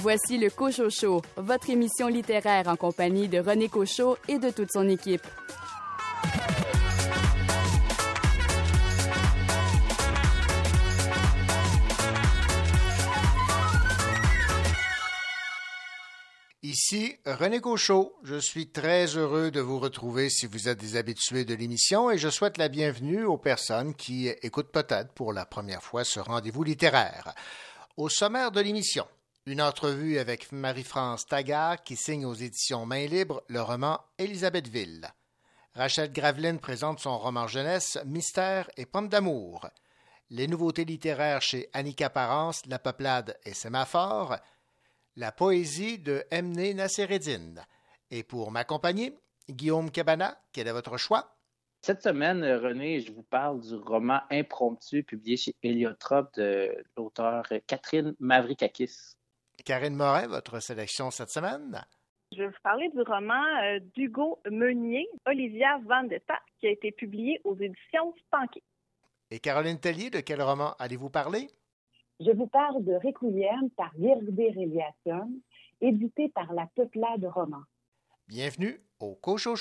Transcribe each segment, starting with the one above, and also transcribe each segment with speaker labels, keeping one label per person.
Speaker 1: Voici le Cochot Show, votre émission littéraire en compagnie de René Cochot et de toute son équipe.
Speaker 2: Ici René Cochot. Je suis très heureux de vous retrouver si vous êtes des habitués de l'émission et je souhaite la bienvenue aux personnes qui écoutent peut-être pour la première fois ce rendez-vous littéraire. Au sommaire de l'émission, une entrevue avec Marie-France Taggart qui signe aux éditions Main Libre le roman Élisabethville. Rachel Graveline présente son roman jeunesse Mystère et Pomme d'amour. Les nouveautés littéraires chez Annika Parence, La Peuplade et Sémaphore. La poésie de Emné Nassereddine. Et pour m'accompagner, Guillaume Cabana, quel est votre choix?
Speaker 3: Cette semaine, René, je vous parle du roman Impromptu publié chez Héliotrope de l'auteur Catherine Mavrikakis.
Speaker 2: Karine Morin, votre sélection cette semaine?
Speaker 4: Je vais vous parler du roman euh, d'Hugo Meunier, Olivia Vendetta, qui a été publié aux éditions Stanquet.
Speaker 2: Et Caroline Tellier, de quel roman allez-vous parler?
Speaker 5: Je vous parle de Requiem par Virgbe Reliation, édité par la Peuplade Roman.
Speaker 2: Bienvenue au Cocho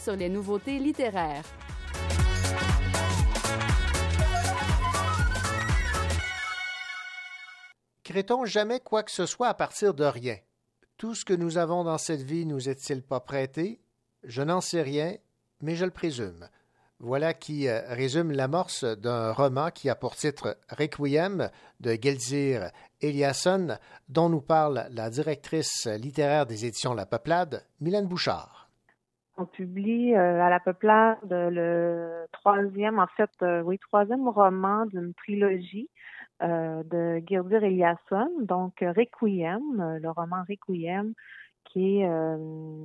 Speaker 1: Sur les nouveautés littéraires.
Speaker 2: Crée-t-on jamais quoi que ce soit à partir de rien? Tout ce que nous avons dans cette vie nous est-il pas prêté? Je n'en sais rien, mais je le présume. Voilà qui euh, résume l'amorce d'un roman qui a pour titre Requiem de Gelzir Eliasson, dont nous parle la directrice littéraire des éditions La Peuplade, Mylène Bouchard.
Speaker 6: On publie à la peuplade le troisième, en fait, oui, troisième roman d'une trilogie de Girdir Eliasson, donc Requiem, le roman Requiem, qui est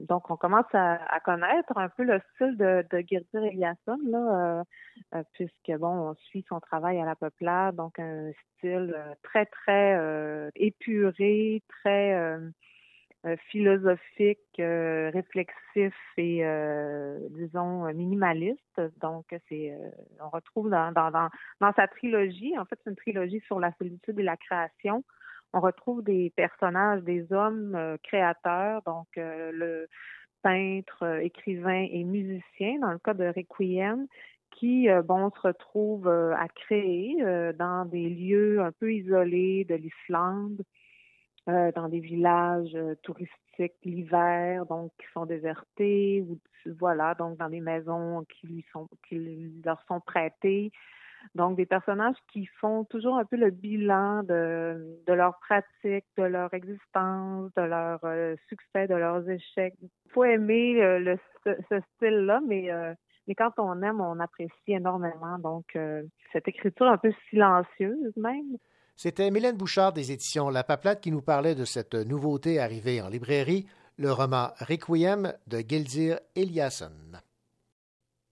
Speaker 6: donc on commence à, connaître un peu le style de, de Girdir Eliasson là, puisque bon on suit son travail à la peuplade, donc un style très très épuré, très euh, philosophique, euh, réflexif et euh, disons minimaliste. Donc c'est on retrouve dans, dans, dans, sa trilogie, en fait c'est une trilogie sur la solitude et la création. On retrouve des personnages, des hommes créateurs, donc le peintre, écrivain et musicien, dans le cas de Requiem, qui, bon, se retrouvent à créer dans des lieux un peu isolés de l'Islande, euh, dans des villages euh, touristiques l'hiver, donc qui sont désertés, ou voilà, donc dans des maisons qui sont leur sont prêtées. Donc des personnages qui font toujours un peu le bilan de, de leur pratique, de leur existence, de leur euh, succès, de leurs échecs. Il faut aimer le, ce, style-là, mais mais quand on aime, on apprécie énormément. Donc cette écriture un peu silencieuse même.
Speaker 7: C'était Mylène Bouchard des éditions La Paplate qui nous parlait de cette nouveauté arrivée en librairie, le roman Requiem de Gildir Eliasson.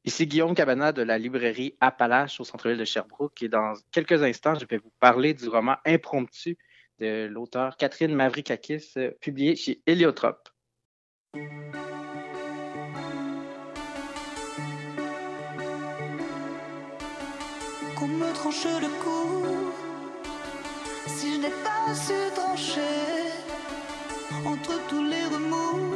Speaker 3: Ici Guillaume Cabana de la librairie Appalache au centre-ville de Sherbrooke et dans quelques instants, je vais vous parler du roman Impromptu de l'auteur Catherine Mavrikakis, publié chez Héliotrope.
Speaker 8: Qu'on me tranche le cou si je n'ai pas su trancher entre tous les remous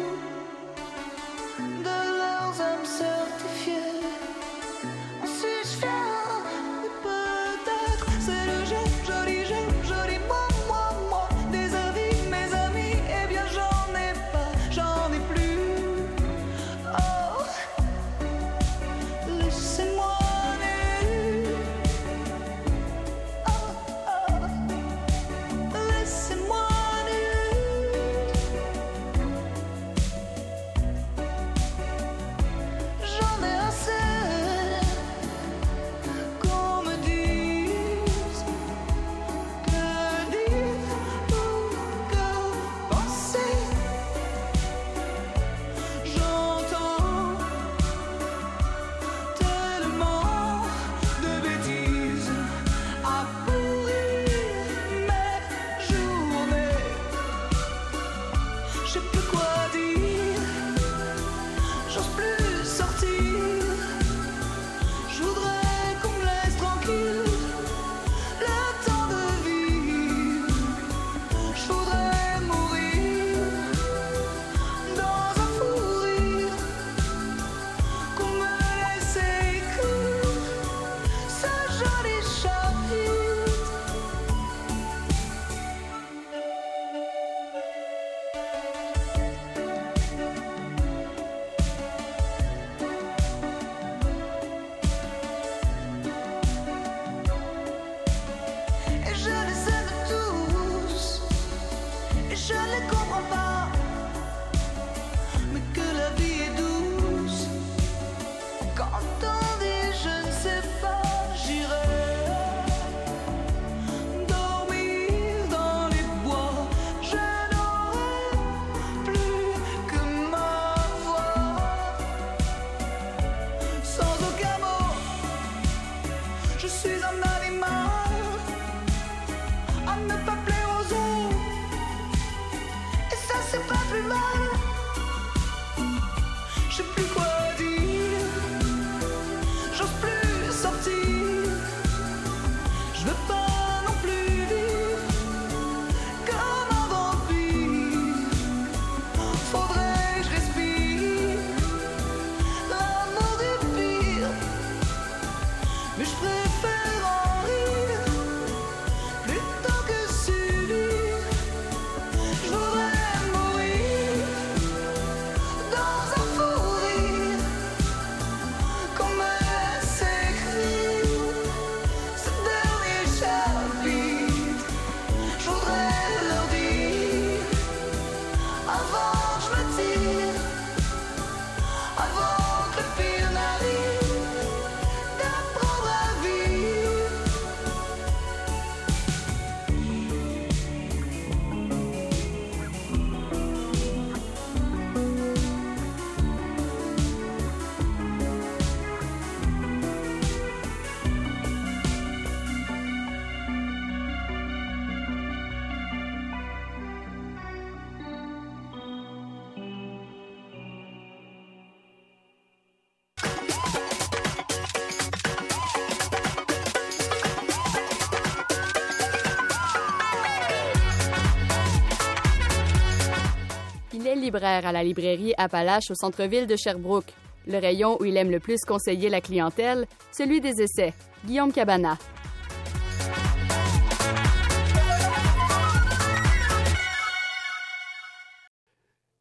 Speaker 1: libraire à la librairie Appalache au centre-ville de Sherbrooke. Le rayon où il aime le plus conseiller la clientèle, celui des essais. Guillaume Cabana.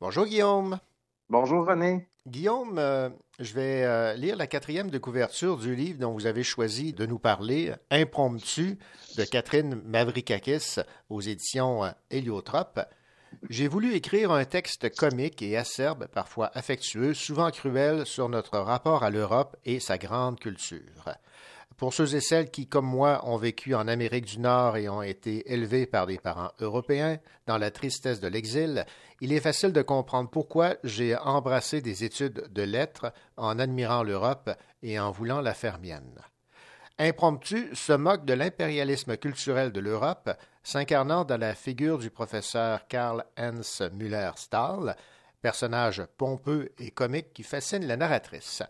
Speaker 7: Bonjour Guillaume.
Speaker 3: Bonjour René.
Speaker 7: Guillaume, euh, je vais euh, lire la quatrième de couverture du livre dont vous avez choisi de nous parler, Impromptu, de Catherine Mavrikakis aux éditions euh, Héliotrope. J'ai voulu écrire un texte comique et acerbe, parfois affectueux, souvent cruel, sur notre rapport à l'Europe et sa grande culture. Pour ceux et celles qui, comme moi, ont vécu en Amérique du Nord et ont été élevés par des parents européens, dans la tristesse de l'exil, il est facile de comprendre pourquoi j'ai embrassé des études de lettres en admirant l'Europe et en voulant la faire mienne. Impromptu se moque de l'impérialisme culturel de l'Europe, s'incarnant dans la figure du professeur Karl Hans Müller-Stahl, personnage pompeux et comique qui fascine la narratrice.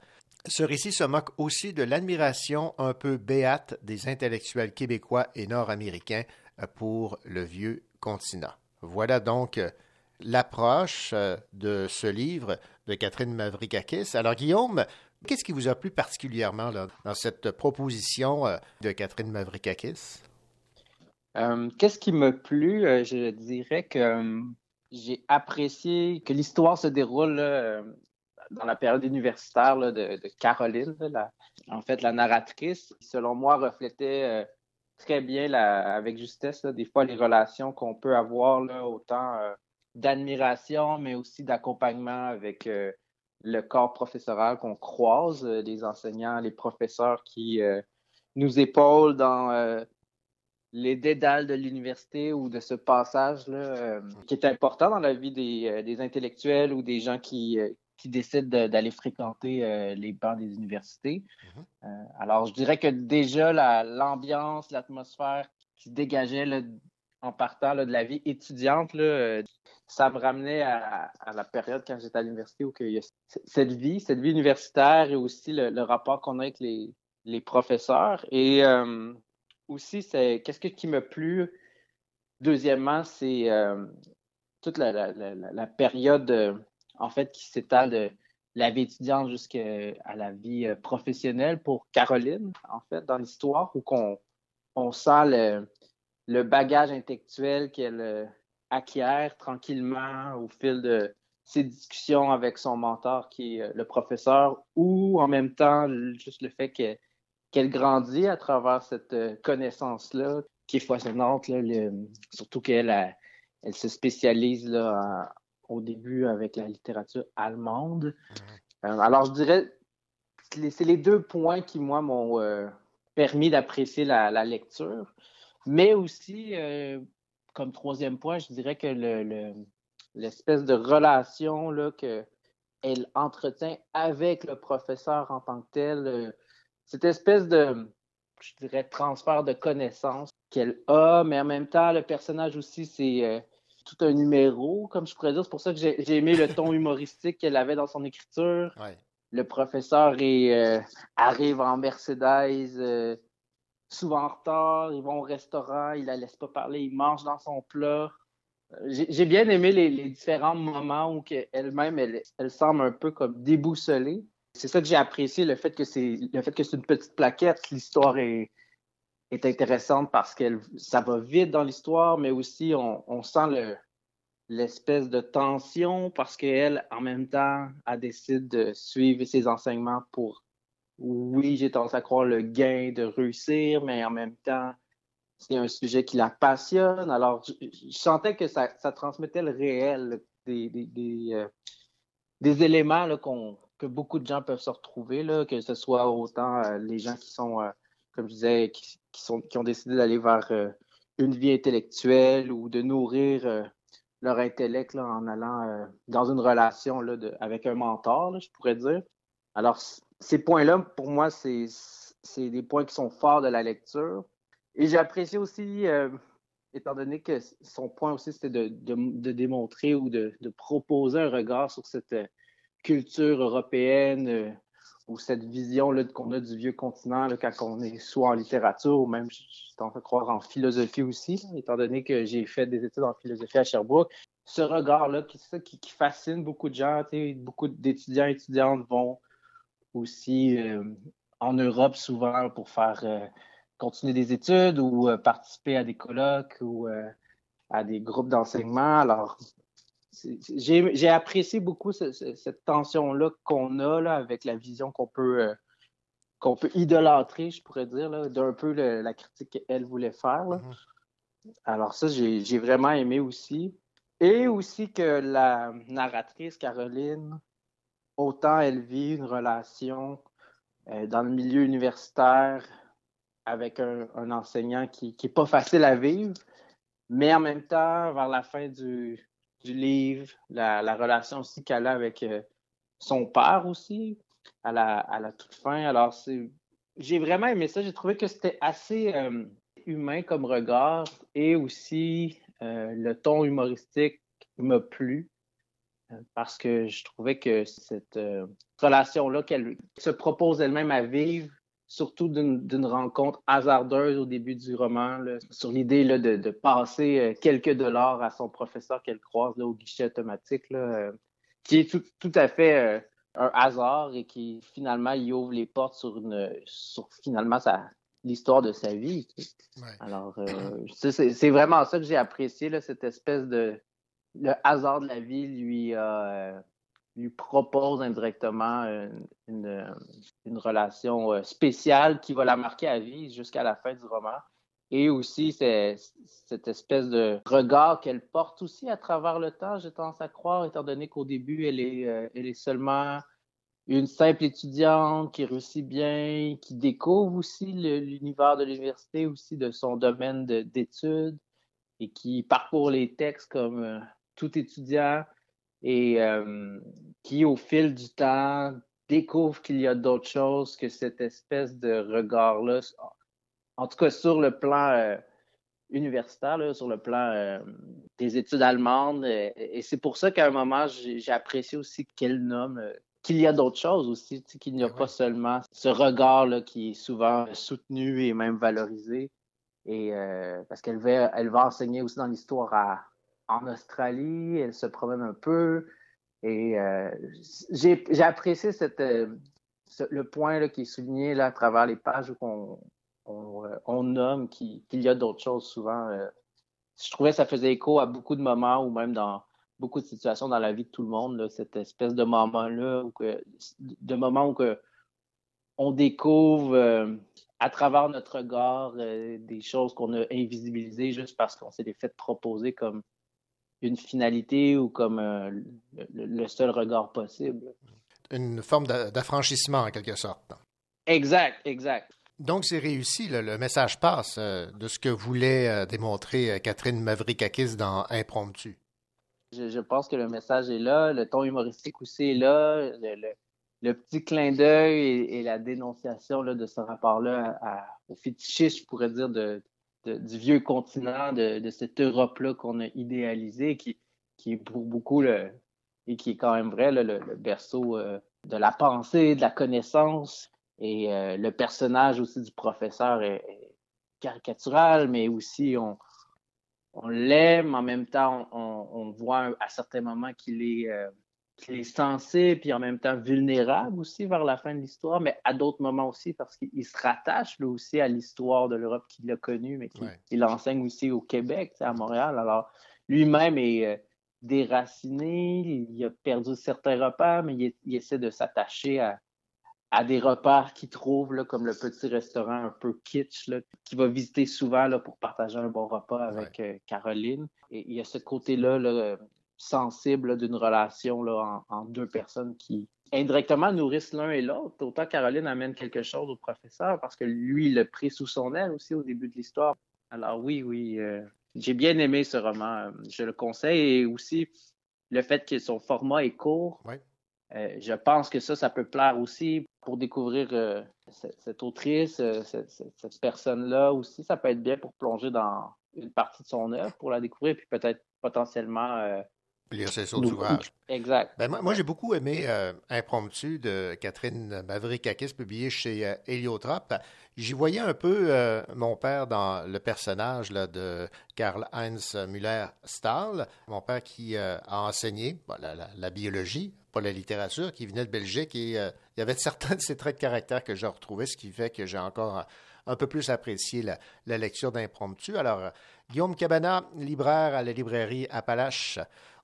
Speaker 7: Ce récit se moque aussi de l'admiration un peu béate des intellectuels québécois et nord-américains pour le vieux continent. Voilà donc euh, l'approche euh, de ce livre de Catherine Mavrikakis. Alors Guillaume, qu'est-ce qui vous a plu particulièrement dans cette proposition euh, de Catherine Mavrikakis?
Speaker 3: Qu'est-ce qui m'a plu? je dirais que j'ai apprécié que l'histoire se déroule dans la période universitaire de, Caroline, en fait, la narratrice, selon moi, reflétait euh, très bien avec justesse, des fois, les relations qu'on peut avoir, autant euh, d'admiration, mais aussi d'accompagnement avec euh, le corps professoral qu'on croise, les enseignants, les professeurs qui nous épaulent dans les dédales de l'université ou de ce passage-là, qui est important dans la vie des, des intellectuels ou des gens qui, qui décident d'aller fréquenter euh, les bancs des universités. Mhm. Euh, alors, je dirais que déjà, l'ambiance, l'atmosphère qui se dégageait en partant de la vie étudiante, euh, ça me ramenait à, la période quand j'étais à l'université où il y a cette vie, cette vie universitaire et aussi le, rapport qu'on a avec les, les professeurs. Et aussi, c'est qu'est-ce qui m'a plu, deuxièmement, c'est toute la, la, période en fait, qui s'étale de la vie étudiante jusqu'à la vie euh, professionnelle pour Caroline, en fait, dans l'histoire, où on, on sent le, bagage intellectuel qu'elle euh, acquiert tranquillement au fil de ses discussions avec son mentor, qui est euh, le professeur, ou en même temps, juste le fait qu'elle grandit à travers cette connaissance-là, qui est foisonnante, surtout qu'elle elle se spécialise là, au début avec la littérature allemande. Mhm. Euh, alors, je dirais, c'est les deux points qui, moi, m'ont euh, permis d'apprécier la, lecture. Mais aussi, euh, comme troisième point, je dirais que l'espèce de relation là, qu'elle entretient avec le professeur en tant que tel, cette espèce de, je dirais, transfert de connaissances qu'elle a, mais en même temps, le personnage aussi, c'est tout un numéro, comme je pourrais dire. C'est pour ça que j'ai aimé le ton humoristique qu'elle avait dans son écriture. Le professeur euh, arrive en Mercedes, euh, souvent en retard, ils vont au restaurant, il la laisse pas parler, il mange dans son plat. Euh, j'ai bien aimé les, différents moments où elle-même, elle, elle, semble un peu comme déboussolée. C'est ça que j'ai apprécié, le fait que c'est le fait que c'est une petite plaquette, l'histoire est, est intéressante parce que ça va vite dans l'histoire, mais aussi on, sent l'espèce de tension parce qu'elle, en même temps, a décidé de suivre ses enseignements pour, oui, j'ai tendance à croire le gain de réussir, mais en même temps, c'est un sujet qui la passionne. Alors, je, sentais que ça, transmettait le réel, des, des, euh, éléments que beaucoup de gens peuvent se retrouver, là, que ce soit autant euh, les gens qui sont, euh, comme je disais, qui, sont, qui ont décidé d'aller vers euh, une vie intellectuelle ou de nourrir leur intellect là, en allant dans une relation là, avec un mentor, je pourrais dire. Alors, ces points-là, pour moi, c'est des points qui sont forts de la lecture. Et j'ai apprécié aussi, étant donné que son point aussi, c'était de, de, de, démontrer ou de, de, proposer un regard sur cette culture européenne ou cette vision qu'on a du vieux continent là, quand on est soit en littérature ou même, je, je croire, en philosophie aussi, étant donné que j'ai fait des études en philosophie à Sherbrooke. ce regard-là qui, qui, qui, fascine beaucoup de gens. Beaucoup d'étudiants et étudiantes vont aussi euh, en Europe souvent pour faire euh, continuer des études ou euh, participer à des colloques ou à des groupes d'enseignement. Alors, j'ai apprécié beaucoup cette tension-là qu'on a là, avec la vision qu'on peut, qu'on peut idolâtrer, je pourrais dire, d'un peu la critique qu'elle voulait faire. Mm-hmm. Alors ça, j'ai vraiment aimé aussi. Et aussi que la narratrice, Caroline, autant elle vit une relation euh, dans le milieu universitaire avec un, enseignant qui n'est pas facile à vivre, mais en même temps, vers la fin du, livre, la, relation aussi qu'elle a avec euh, son père aussi, à la, à la toute fin. Alors, j'ai vraiment aimé ça. J'ai trouvé que c'était assez euh, humain comme regard et aussi euh, le ton humoristique m'a plu parce que je trouvais que cette relation-là qu'elle se propose elle-même à vivre, surtout d'une rencontre hasardeuse au début du roman, sur l'idée de, passer quelques dollars à son professeur qu'elle croise au guichet automatique, qui est tout, à fait un hasard et qui finalement y ouvre les portes sur une sur finalement sa, l'histoire de sa vie. Alors, euh, c'est vraiment ça que j'ai apprécié, là, cette espèce de. Le hasard de la vie lui, euh, lui propose indirectement une, une, relation euh, spéciale qui va la marquer à vie jusqu'à la fin du roman. Et aussi, cette espèce de regard qu'elle porte aussi à travers le temps, j'ai tendance à croire, étant donné qu'au début, elle est, elle est seulement une simple étudiante qui réussit bien, qui découvre aussi l'univers de l'université, aussi de son domaine d'études et qui parcourt les textes comme euh, tout étudiant et euh, qui, au fil du temps, découvre qu'il y a d'autres choses que cette espèce de regard-là, en tout cas sur le plan euh, universitaire, sur le plan des études allemandes. Et, c'est pour ça qu'à un moment, j'ai apprécié aussi qu'elle nomme qu'il y a d'autres choses aussi, qu'il n'y a ben pas seulement ce regard là, qui est souvent soutenu et même valorisé. Et euh, parce qu'elle va, elle va enseigner aussi dans l'histoire en Australie, elle se promène un peu. Et euh, j'ai apprécié cette, euh, le point là, qui est souligné là, à travers les pages où on, on, nomme qu'il y a d'autres choses souvent. je trouvais que ça faisait écho à beaucoup de moments ou même dans beaucoup de situations dans la vie de tout le monde, cette espèce de moment-là, de moment où que on découvre euh, à travers notre regard euh, des choses qu'on a invisibilisées juste parce qu'on s'est fait proposer comme une finalité ou comme euh, le, seul regard possible.
Speaker 7: Une forme d'affranchissement en quelque sorte.
Speaker 3: Exact, exact.
Speaker 7: Donc, c'est réussi, le message passe de ce que voulait démontrer Catherine Mavrikakis dans Impromptu.
Speaker 3: Je, pense que le message est là, le ton humoristique aussi est là, le, petit clin d'œil et, la dénonciation là, de ce rapport-là au fétichisme, je pourrais dire, de, du vieux continent, de, cette Europe-là qu'on a idéalisée, qui, qui est pour beaucoup le, et qui est quand même vrai, le, berceau euh, de la pensée, de la connaissance. Et euh, le personnage aussi du professeur est caricatural, mais aussi on, on l'aime, en même temps, on, voit à certains moments qu'il est, euh, est censé, puis en même temps vulnérable aussi vers la fin de l'histoire, mais à d'autres moments aussi parce qu'il se rattache lui aussi à l'histoire de l'Europe qu'il a connue, mais qu'il enseigne aussi au Québec, à Montréal. Alors, lui-même est euh, déraciné, il a perdu certains repères, mais il essaie de s'attacher à, à des repères qu'il trouve, là, comme le petit restaurant un peu kitsch, là, qu'il va visiter souvent là, pour partager un bon repas avec euh, Caroline. Et il y a ce côté-là là, sensible d'une relation là, en, deux personnes qui indirectement nourrissent l'un et l'autre. Autant Caroline amène quelque chose au professeur parce que lui, il l'a pris sous son aile aussi au début de l'histoire. Alors oui, oui, euh, j'ai bien aimé ce roman. Je le conseille et aussi le fait que son format est court. Euh, je pense que ça, ça peut plaire aussi pour découvrir euh, cette, autrice, euh, cette, personne-là aussi. Ça peut être bien pour plonger dans une partie de son œuvre, pour la découvrir, puis peut-être potentiellement
Speaker 7: lire ses autres ouvrages.
Speaker 3: Exact.
Speaker 7: Ben, moi, moi j'ai beaucoup aimé euh, Impromptu de Catherine Mavric-Akis, publié chez euh, Héliotrope. J'y voyais un peu euh, mon père dans le personnage là, de Karl-Heinz Müller-Stahl, mon père qui euh, a enseigné bon, la, la- la biologie, pas la littérature, qui venait de Belgique et euh, il y avait certains de ses traits de caractère que j'ai retrouvés, ce qui fait que j'ai encore un, un peu plus apprécié la, la lecture d'Impromptu. Alors, Guillaume Cabana, libraire à la librairie Appalache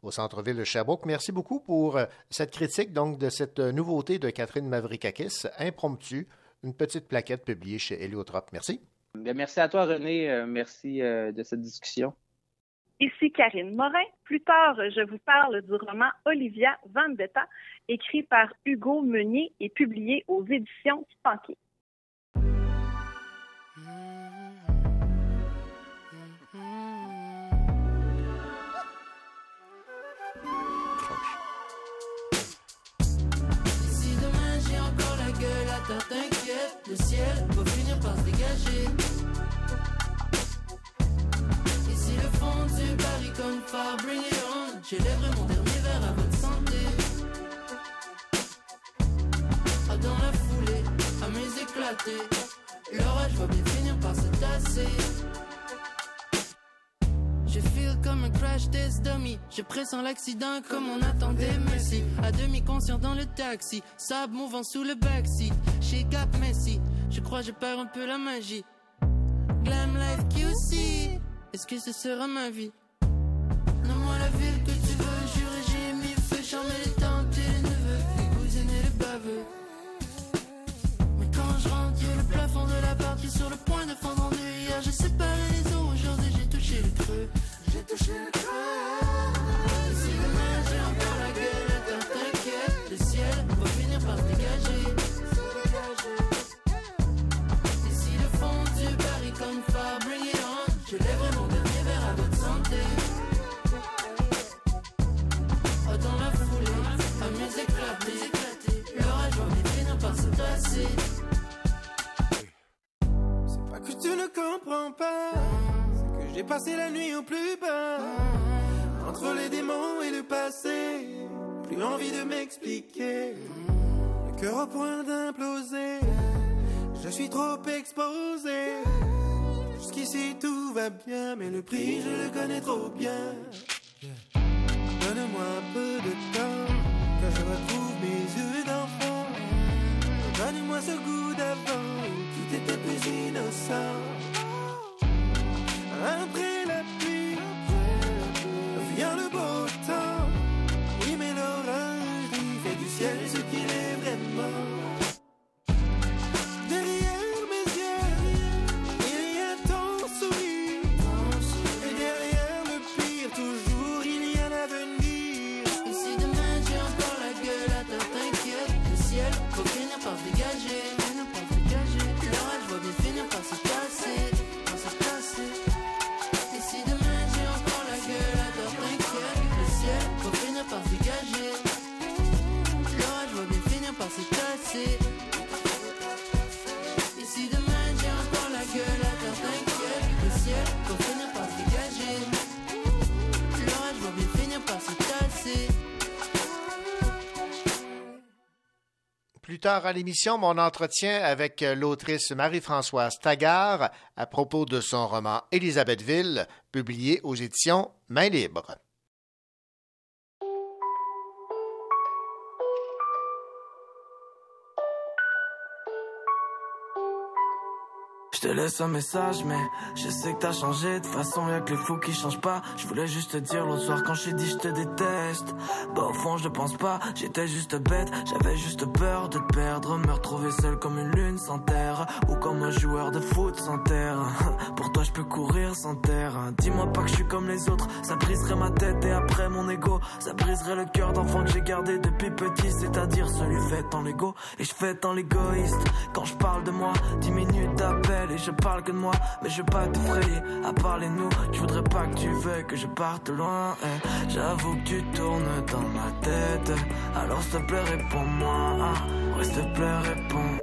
Speaker 7: au centre-ville de Sherbrooke. Merci beaucoup pour euh, cette critique donc de cette euh, nouveauté de Catherine Mavrikakis, Impromptu, une petite plaquette publiée chez Héliotrope. Merci.
Speaker 3: Bien, merci à toi, René. Euh, merci de cette discussion.
Speaker 4: Ici Karine Morin. Plus tard, je vous parle du roman Olivia Vendetta, écrit par Hugo Meunier et publié aux éditions Spanky.
Speaker 9: Si le ciel va finir par se dégager. Et si le fond du baril comme phare, bring it on, j'élèverai mon dernier verre à votre santé. Ah, dans la foulée, à mes éclatés, l'orage va bien finir par se tasser. Je feel comme un crash test dummy. Je pressens l'accident comme on attendait Messi. À demi conscient dans le taxi, sable mouvant sous le backseat. Chez Gap Messi, je crois je perds un peu la magie. Glam life QC, est-ce que ce sera ma vie? Donne-moi la ville que tu veux, juré j'ai mis le feu, charmer les tantes et les neveux, les cousines et les baveux. Mais quand je rentre, le plafond de la partie sur le point de fondre en deux. Hier j'ai séparé les eaux, aujourd'hui j'ai touché le creux. J'ai touché le creux.
Speaker 10: C'est que j'ai passé la nuit au plus bas. Entre les démons et le passé, plus envie de m'expliquer. Le cœur au point d'imploser, je suis trop exposé. Jusqu'ici tout va bien, mais le prix je le connais trop bien. Donne-moi un peu de temps, que je retrouve mes yeux d'enfant. Donne-moi ce goût d'avant, où tout était plus innocent. Après la
Speaker 7: Plus tard à l'émission, mon entretien avec euh, l'autrice Marie-Françoise Taggart à propos de son roman Élisabethville, publié aux éditions Main Libre.
Speaker 11: Te laisse un message, mais je sais que t'as changé. De façon, y'a que les fous qui changent pas. Je voulais juste te dire l'autre soir quand j'ai dit je te déteste. Bah, au fond, je pense pas. J'étais juste bête, j'avais juste peur de te perdre. Me retrouver seul comme une lune sans terre. Ou comme un joueur de foot sans terre. Pour toi, je peux courir sans terre. Dis-moi pas que je suis comme les autres. Ça briserait ma tête et après mon ego. Ça briserait le cœur d'enfant que j'ai gardé depuis petit. C'est-à-dire celui fait en l'ego. Et je fais en l'égoïste. Quand je parle de moi, 10 minutes d'appel je parle que de moi. Mais je veux pas t'effrayer. À parler nous, je voudrais pas que tu veuilles que je parte loin. eh. J'avoue que tu tournes dans ma tête. Alors s'il te plaît, réponds-moi. Ouais, s'il te plaît, réponds.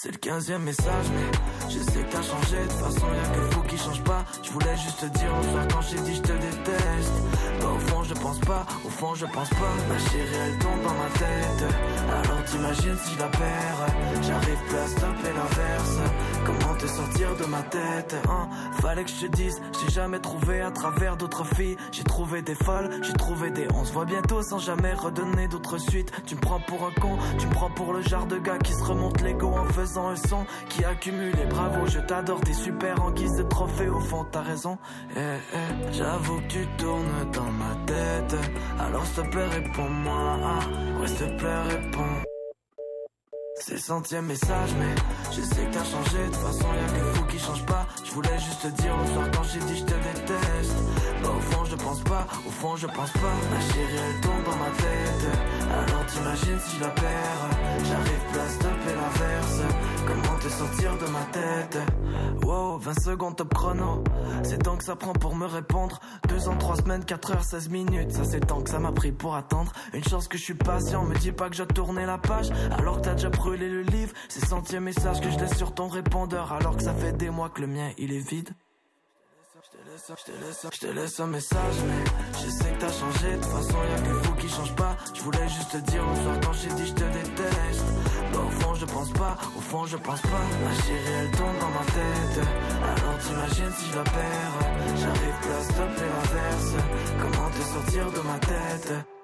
Speaker 11: C'est le quinzième message, mais je sais que t'as changé. De toute façon, y'a que fou qui change pas. Je voulais juste te dire bonsoir quand j'ai dit je te déteste. Bah, au fond, je pense pas, au fond, je pense pas. Ma chérie, elle tombe dans ma tête. Alors t'imagines si je la perds. J'arrive plus à stopper l'inverse. Comment te sortir de ma tête, hein? Fallait que je te dise, j'ai jamais trouvé à travers d'autres filles. J'ai trouvé des folles, j'ai trouvé des. On se voit bientôt sans jamais redonner d'autres suites. Tu me prends pour un con, tu me prends pour le genre de gars qui se remonte l'ego en faisant un son qui accumule et bravo je t'adore t'es super en guise de trophée au fond t'as raison eh, eh, j'avoue que tu tournes dans ma tête alors s'il te plaît réponds-moi ouais s'il te plaît réponds c'est centième message, mais je sais que t'as changé. De toute façon, y'a que les fous qui changent pas. Je voulais juste te dire bonsoir quand j'ai dit je te déteste. Pense pas, au fond, je pense pas. Ma chérie, elle tombe dans ma tête. Alors t'imagines si je la perds? J'arrive plus à stopper l'inverse. Comment te sortir de ma tête? Wow, 20 secondes top chrono. C'est tant que ça prend pour me répondre. 2 ans, 3 semaines, 4 heures, 16 minutes. Ça, c'est tant que ça m'a pris pour attendre. Une chance que je suis patient. Me dis pas que j'ai tourné la page. Alors que t'as déjà brûlé le livre. C'est centième message que je laisse sur ton répondeur. Alors que ça fait des mois que le mien, il est vide. Je te, laisse, un message, mais je sais que t'as changé. De toute façon, y'a que fous qui changent pas. Je voulais juste te dire bonsoir quand j'ai dit je te déteste. Bah, au fond, je pense pas, au fond, je pense pas. Ma chérie, elle tombe dans ma tête. Alors t'imagines si je la perds. J'arrive plus à stopper l'inverse. Comment te sortir de ma tête?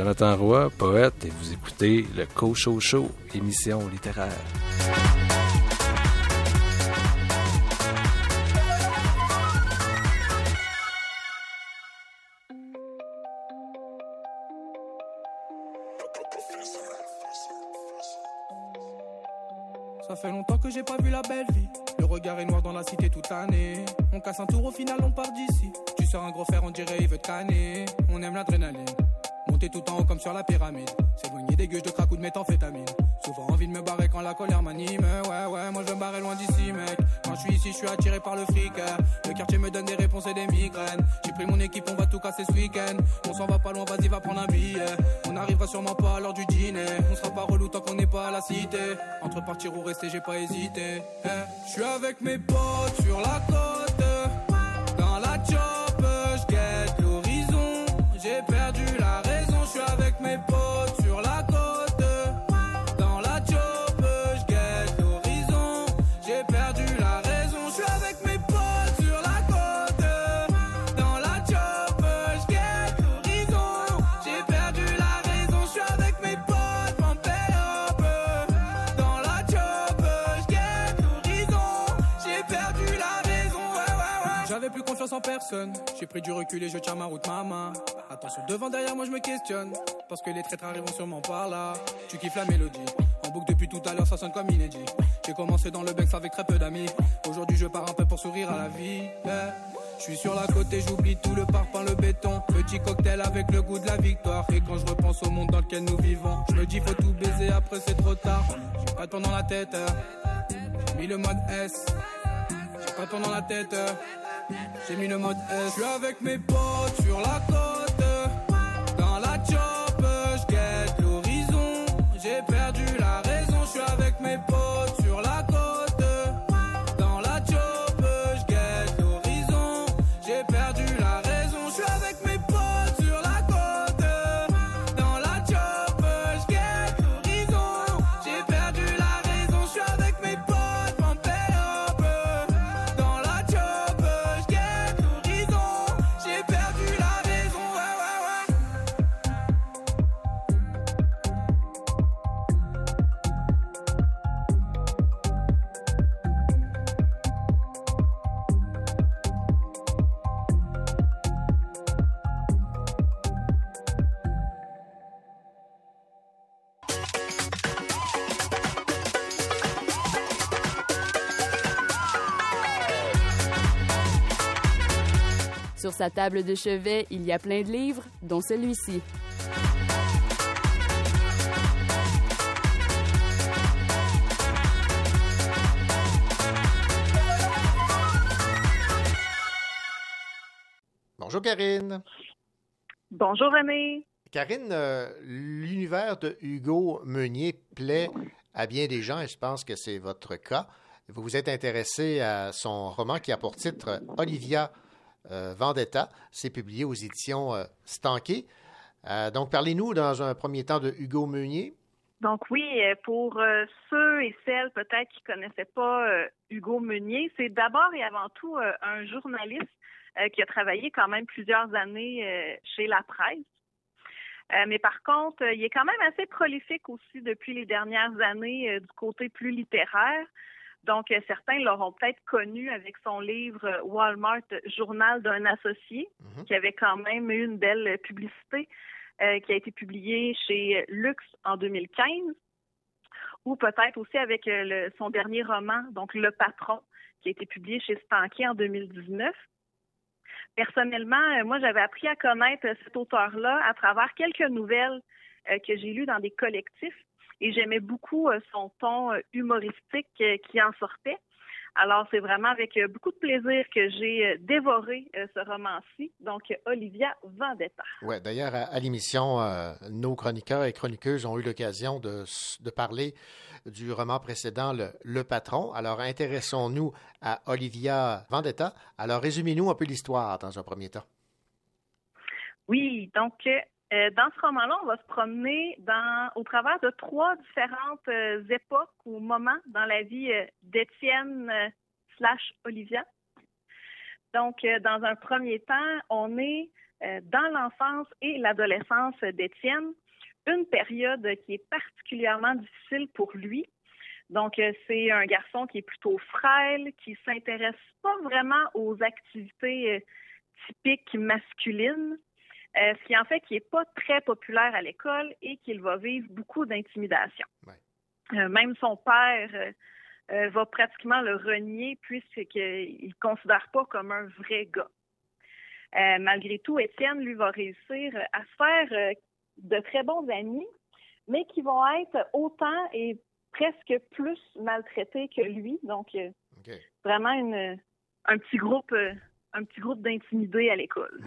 Speaker 12: Jonathan Roy, poète, et vous écoutez le Co Show Show, émission littéraire.
Speaker 13: Ça fait longtemps que j'ai pas vu la belle vie. Le regard est noir dans la cité toute l'année. On casse un tour, au final sur la pyramide. S'éloigner des gueules de crack ou de méthamphétamine. Souvent envie de me barrer quand la colère m'anime. Ouais, ouais, moi je me barrer loin d'ici, mec. Quand je suis ici, je suis attiré par le fric. Le quartier me donne des réponses et des migraines. J'ai pris mon équipe, on va tout casser ce week-end. On s'en va pas loin, vas-y, va prendre un billet. On arrivera sûrement pas à l'heure du dîner. On sera pas relou tant qu'on n'est pas à la cité. Entre partir ou rester, j'ai pas hésité. Eh, je suis avec mes potes sur la côte. Dans la chop, je l'horizon. J'ai perdu la raison je suis avec mes potes. En personne. J'ai pris du recul et je tiens ma route, main. Attention, devant, derrière moi, je me questionne. Parce que les traîtres arriveront sûrement par là. Tu kiffes la mélodie. En boucle depuis tout à l'heure, ça sonne comme inédit. J'ai commencé dans le Bex avec très peu d'amis. Aujourd'hui, je pars un peu pour sourire à la vie. Je suis sur la côte et j'oublie tout le parpaing, le béton. Petit cocktail avec le goût de la victoire. Et quand je repense au monde dans lequel nous vivons, je me dis faut tout baiser, après c'est trop tard. J'ai pas de dans la tête, j'ai mis le mode S. J'ai pas de dans la tête, j'ai mis le mode S. Je avec mes potes sur la côte. Sur
Speaker 1: sa table de chevet, il y a plein de livres, dont celui-ci.
Speaker 7: Bonjour Karine.
Speaker 4: Bonjour René.
Speaker 7: Karine, euh, l'univers de Hugo Meunier plaît à bien des gens et je pense que c'est votre cas. Vous vous êtes intéressé à son roman qui a pour titre Olivia euh, Vendetta. C'est publié aux éditions euh, Stanké. Euh, donc, parlez-nous dans un premier temps de Hugo Meunier.
Speaker 4: Donc oui, euh, pour euh, ceux et celles peut-être qui connaissaient pas euh, Hugo Meunier, c'est d'abord et avant tout euh, un journaliste euh, qui a travaillé quand même plusieurs années euh, chez la presse. Euh, mais par contre, euh, il est quand même assez prolifique aussi depuis les dernières années euh, du côté plus littéraire. Donc, euh, certains l'auront peut-être connu avec son livre euh, Walmart Journal d'un associé, qui avait quand même eu une belle publicité, euh, qui a été publié chez Lux en 2015, ou peut-être aussi avec le- son dernier roman, donc Le Patron, qui a été publié chez Stanké en 2019. Personnellement, moi, j'avais appris à connaître cet auteur-là à travers quelques nouvelles que j'ai lues dans des collectifs et j'aimais beaucoup euh, son ton euh, humoristique euh, qui en sortait. Alors, c'est vraiment avec beaucoup de plaisir que j'ai dévoré euh, ce roman-ci, donc Olivia Vendetta.
Speaker 7: Ouais, d'ailleurs, à, à l'émission, euh, nos chroniqueurs et chroniqueuses ont eu l'occasion de, parler du roman précédent, Le, Le Patron. Alors, intéressons-nous à Olivia Vendetta. Alors, résumez-nous un peu l'histoire dans un premier temps.
Speaker 4: Oui, donc euh, dans ce roman-là, on va se promener au travers de trois différentes euh, époques ou moments dans la vie euh, d'Étienne slash Olivia. Donc, dans un premier temps, on est dans l'enfance et l'adolescence d'Étienne, une période qui est particulièrement difficile pour lui. Donc, c'est un garçon qui est plutôt frêle, qui s'intéresse pas vraiment aux activités typiques masculines, euh, ce qui en fait qu'il n'est pas très populaire à l'école et qu'il va vivre beaucoup d'intimidation. Euh, même son père euh, va pratiquement le renier puisqu'il ne le considère pas comme un vrai gars. Malgré tout, Étienne, lui, va réussir à se faire de très bons amis, mais qui vont être autant et presque plus maltraités que lui. Donc, vraiment une, un petit groupe, un petit groupe d'intimidés à l'école.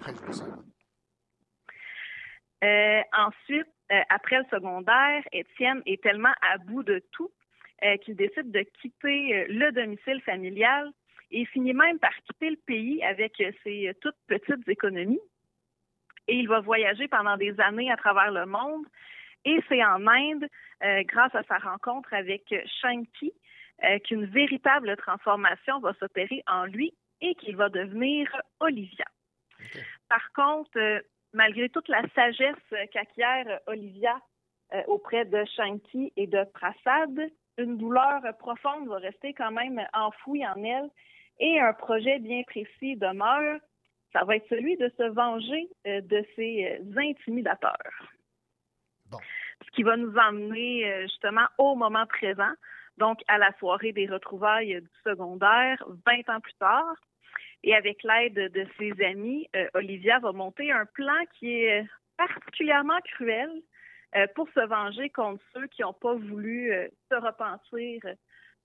Speaker 4: Euh, ensuite, euh, après le secondaire, Étienne est tellement à bout de tout euh, qu'il décide de quitter le domicile familial et finit même par quitter le pays avec ses toutes petites économies. Et il va voyager pendant des années à travers le monde. Et c'est en Inde, grâce à sa rencontre avec euh, qu'une véritable transformation va s'opérer en lui et qu'il va devenir Olivia. Par contre, malgré toute la sagesse qu'acquiert Olivia euh, auprès de Shanti et de Prasad, une douleur profonde va rester quand même enfouie en elle Et un projet bien précis demeure, ça va être celui de se venger euh, de ces euh, intimidateurs. Ce qui va nous emmener justement au moment présent, donc à la soirée des retrouvailles du secondaire, 20 ans plus tard. Et avec l'aide de ses amis, Olivia va monter un plan qui est particulièrement cruel pour se venger contre ceux qui n'ont pas voulu se repentir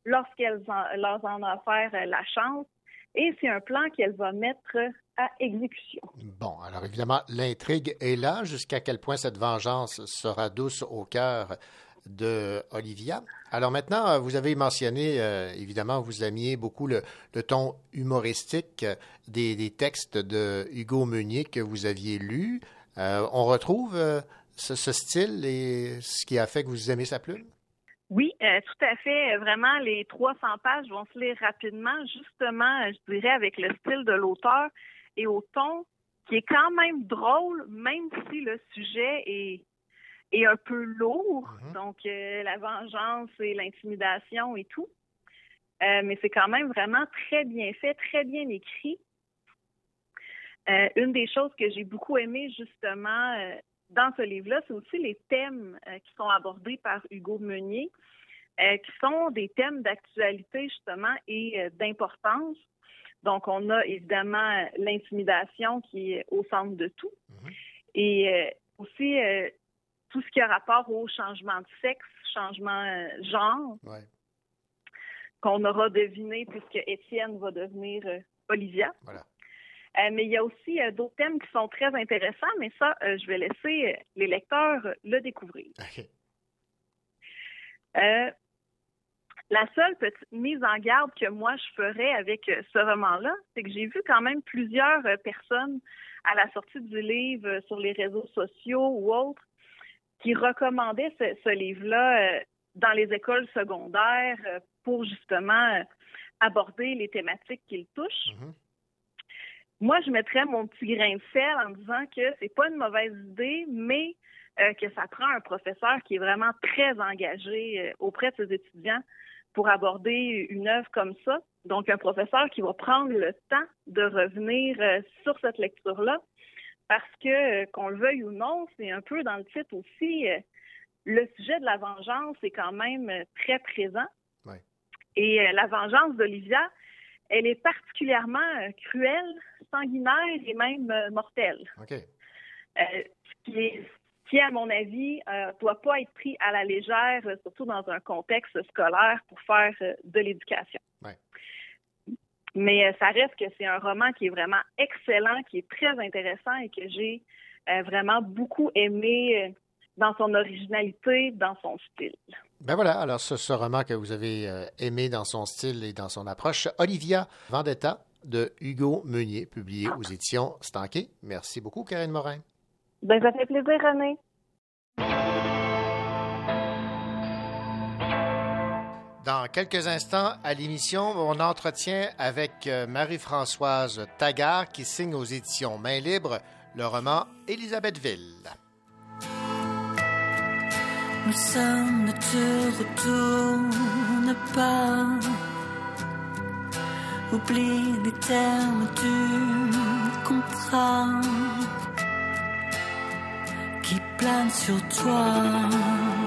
Speaker 4: lorsqu'elles leur en offert la chance. Et c'est un plan qu'elle va mettre à exécution.
Speaker 7: Bon, alors évidemment, l'intrigue est là. Jusqu'à quel point cette vengeance sera douce au cœur de Olivia. Alors maintenant, vous avez mentionné, euh, évidemment, vous aimiez beaucoup le, ton humoristique des, textes de Hugo Meunier que vous aviez lus. Euh, on retrouve euh, ce, ce, style et ce qui a fait que vous aimez sa plume?
Speaker 4: Oui, euh, tout à fait. Vraiment, les 300 pages vont se lire rapidement, justement, euh, je dirais, avec le style de l'auteur et au ton qui est quand même drôle, même si le sujet est, est un peu lourd. Mm-hmm. Donc, euh, la vengeance et l'intimidation et tout. mais c'est quand même vraiment très bien fait, très bien écrit. une des choses que j'ai beaucoup aimé, justement, dans ce livre-là, c'est aussi les thèmes euh, qui sont abordés par Hugo Meunier, euh, qui sont des thèmes d'actualité justement et euh, d'importance. Donc, on a évidemment l'intimidation qui est au centre de tout, mm-hmm. et aussi tout ce qui a rapport au changement de sexe, changement genre, qu'on aura deviné puisque Étienne va devenir Olivia. Voilà. Euh, mais il y a aussi euh, d'autres thèmes qui sont très intéressants, mais ça, euh, je vais laisser les lecteurs le découvrir. la seule petite mise en garde que moi je ferais avec ce roman-là, c'est que j'ai vu quand même plusieurs personnes à la sortie du livre sur les réseaux sociaux ou autres qui recommandaient ce, livre-là dans les écoles secondaires pour justement aborder les thématiques qu'il touche. Mm-hmm. Moi, je mettrais mon petit grain de sel en disant que c'est pas une mauvaise idée, mais euh, que ça prend un professeur qui est vraiment très engagé euh, auprès de ses étudiants pour aborder une œuvre comme ça. Donc, un professeur qui va prendre le temps de revenir euh, sur cette lecture-là, parce que, qu'on le veuille ou non, c'est un peu dans le titre aussi, le sujet de la vengeance est quand même très présent. Et la vengeance d'Olivia, elle est particulièrement euh, cruelle, sanguinaire et même euh, mortelle. Euh, ce qui, qui, à mon avis, ne doit pas être pris à la légère, surtout dans un contexte scolaire pour faire de l'éducation. Mais ça reste que c'est un roman qui est vraiment excellent, qui est très intéressant et que j'ai vraiment beaucoup aimé dans son originalité, dans son style.
Speaker 7: Ben voilà, alors ce, roman que vous avez euh, aimé dans son style et dans son approche, Olivia Vendetta de Hugo Meunier, publié aux éditions Stanquet. Merci beaucoup, Karine Morin.
Speaker 4: Ben, ça fait plaisir, René.
Speaker 7: Dans quelques instants, à l'émission, on entretient avec euh, Marie-Françoise Taggart qui signe aux éditions Main Libre le roman Élisabethville.
Speaker 8: Nous sommes pas. Oublie les termes du contrat qui plane sur toi.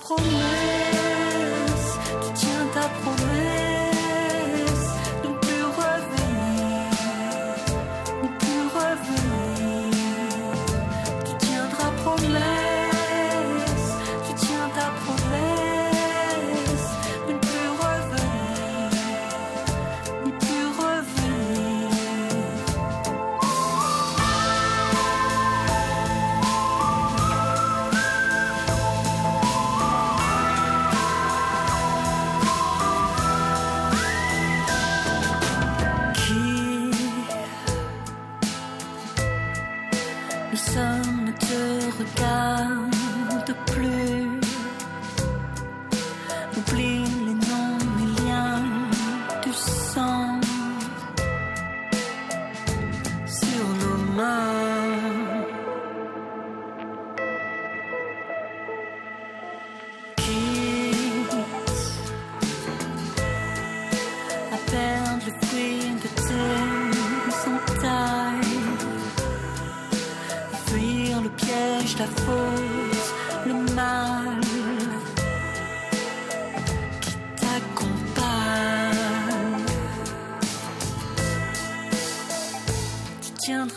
Speaker 8: promis.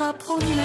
Speaker 8: Tu tiendras promesse,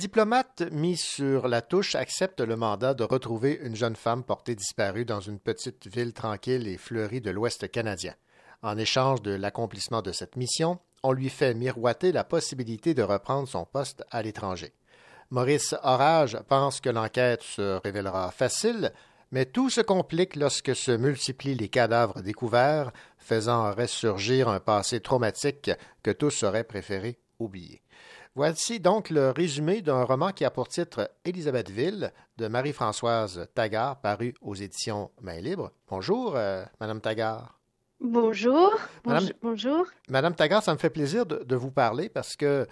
Speaker 7: diplomate mis sur la touche accepte le mandat de retrouver une jeune femme portée disparue dans une petite ville tranquille et fleurie de l'Ouest canadien. En échange de l'accomplissement de cette mission, on lui fait miroiter la possibilité de reprendre son poste à l'étranger. Maurice Orage pense que l'enquête se révélera facile, mais tout se complique lorsque se multiplient les cadavres découverts, faisant ressurgir un passé traumatique que tous auraient préféré oublier. Voici donc le résumé d'un roman qui a pour titre Élisabethville de Marie-Françoise Taggart, paru aux éditions Main Libre. Bonjour, euh, Madame Taggart.
Speaker 14: Bonjour.
Speaker 7: Madame-
Speaker 14: Bonjour. Bonjour.
Speaker 7: Madame Taggart, ça me fait plaisir de, de vous parler parce que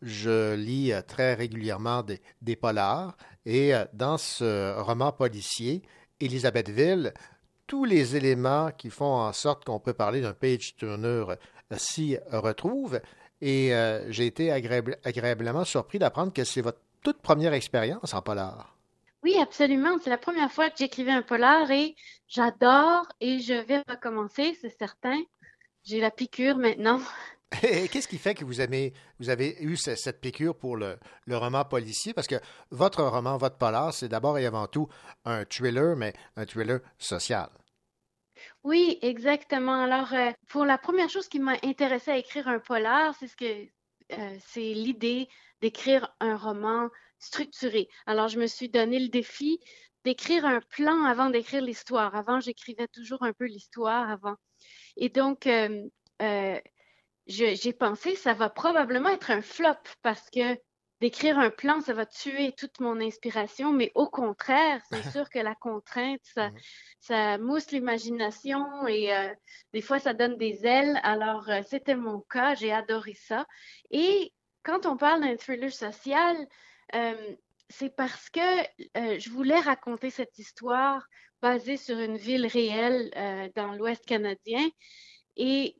Speaker 7: je lis euh, très régulièrement des, des polars et euh, dans ce roman policier, Élisabethville, tous les éléments qui font en sorte qu'on peut parler d'un page turner s'y retrouvent. Et euh, j'ai été agréable- agréablement surpris d'apprendre que c'est votre toute première expérience en polar.
Speaker 14: Oui, absolument. C'est la première fois que j'écrivais un polar et j'adore et je vais recommencer, c'est certain. J'ai la piqûre maintenant.
Speaker 7: Qu'est-ce qui fait que vous avez, vous avez eu ce- cette piqûre pour le, le roman policier? Parce que votre roman, votre polar, c'est d'abord et avant tout un thriller, mais un thriller social.
Speaker 14: Oui, exactement. Alors, euh, pour la première chose qui m'a intéressé à écrire un polar, c'est ce que euh, c'est l'idée d'écrire un roman structuré. Alors, je me suis donné le défi d'écrire un plan avant d'écrire l'histoire. Avant, j'écrivais toujours un peu l'histoire avant. Et donc, euh, j'ai pensé ça va probablement être un flop parce que d'écrire un plan, ça va tuer toute mon inspiration, mais au contraire, c'est sûr que la contrainte, ça, ça mousse l'imagination et euh, des fois, ça donne des ailes. Alors, euh, c'était mon cas, j'ai adoré ça. Et quand on parle d'un thriller social, euh, c'est parce que je voulais raconter cette histoire basée sur une ville réelle dans l'Ouest canadien. Et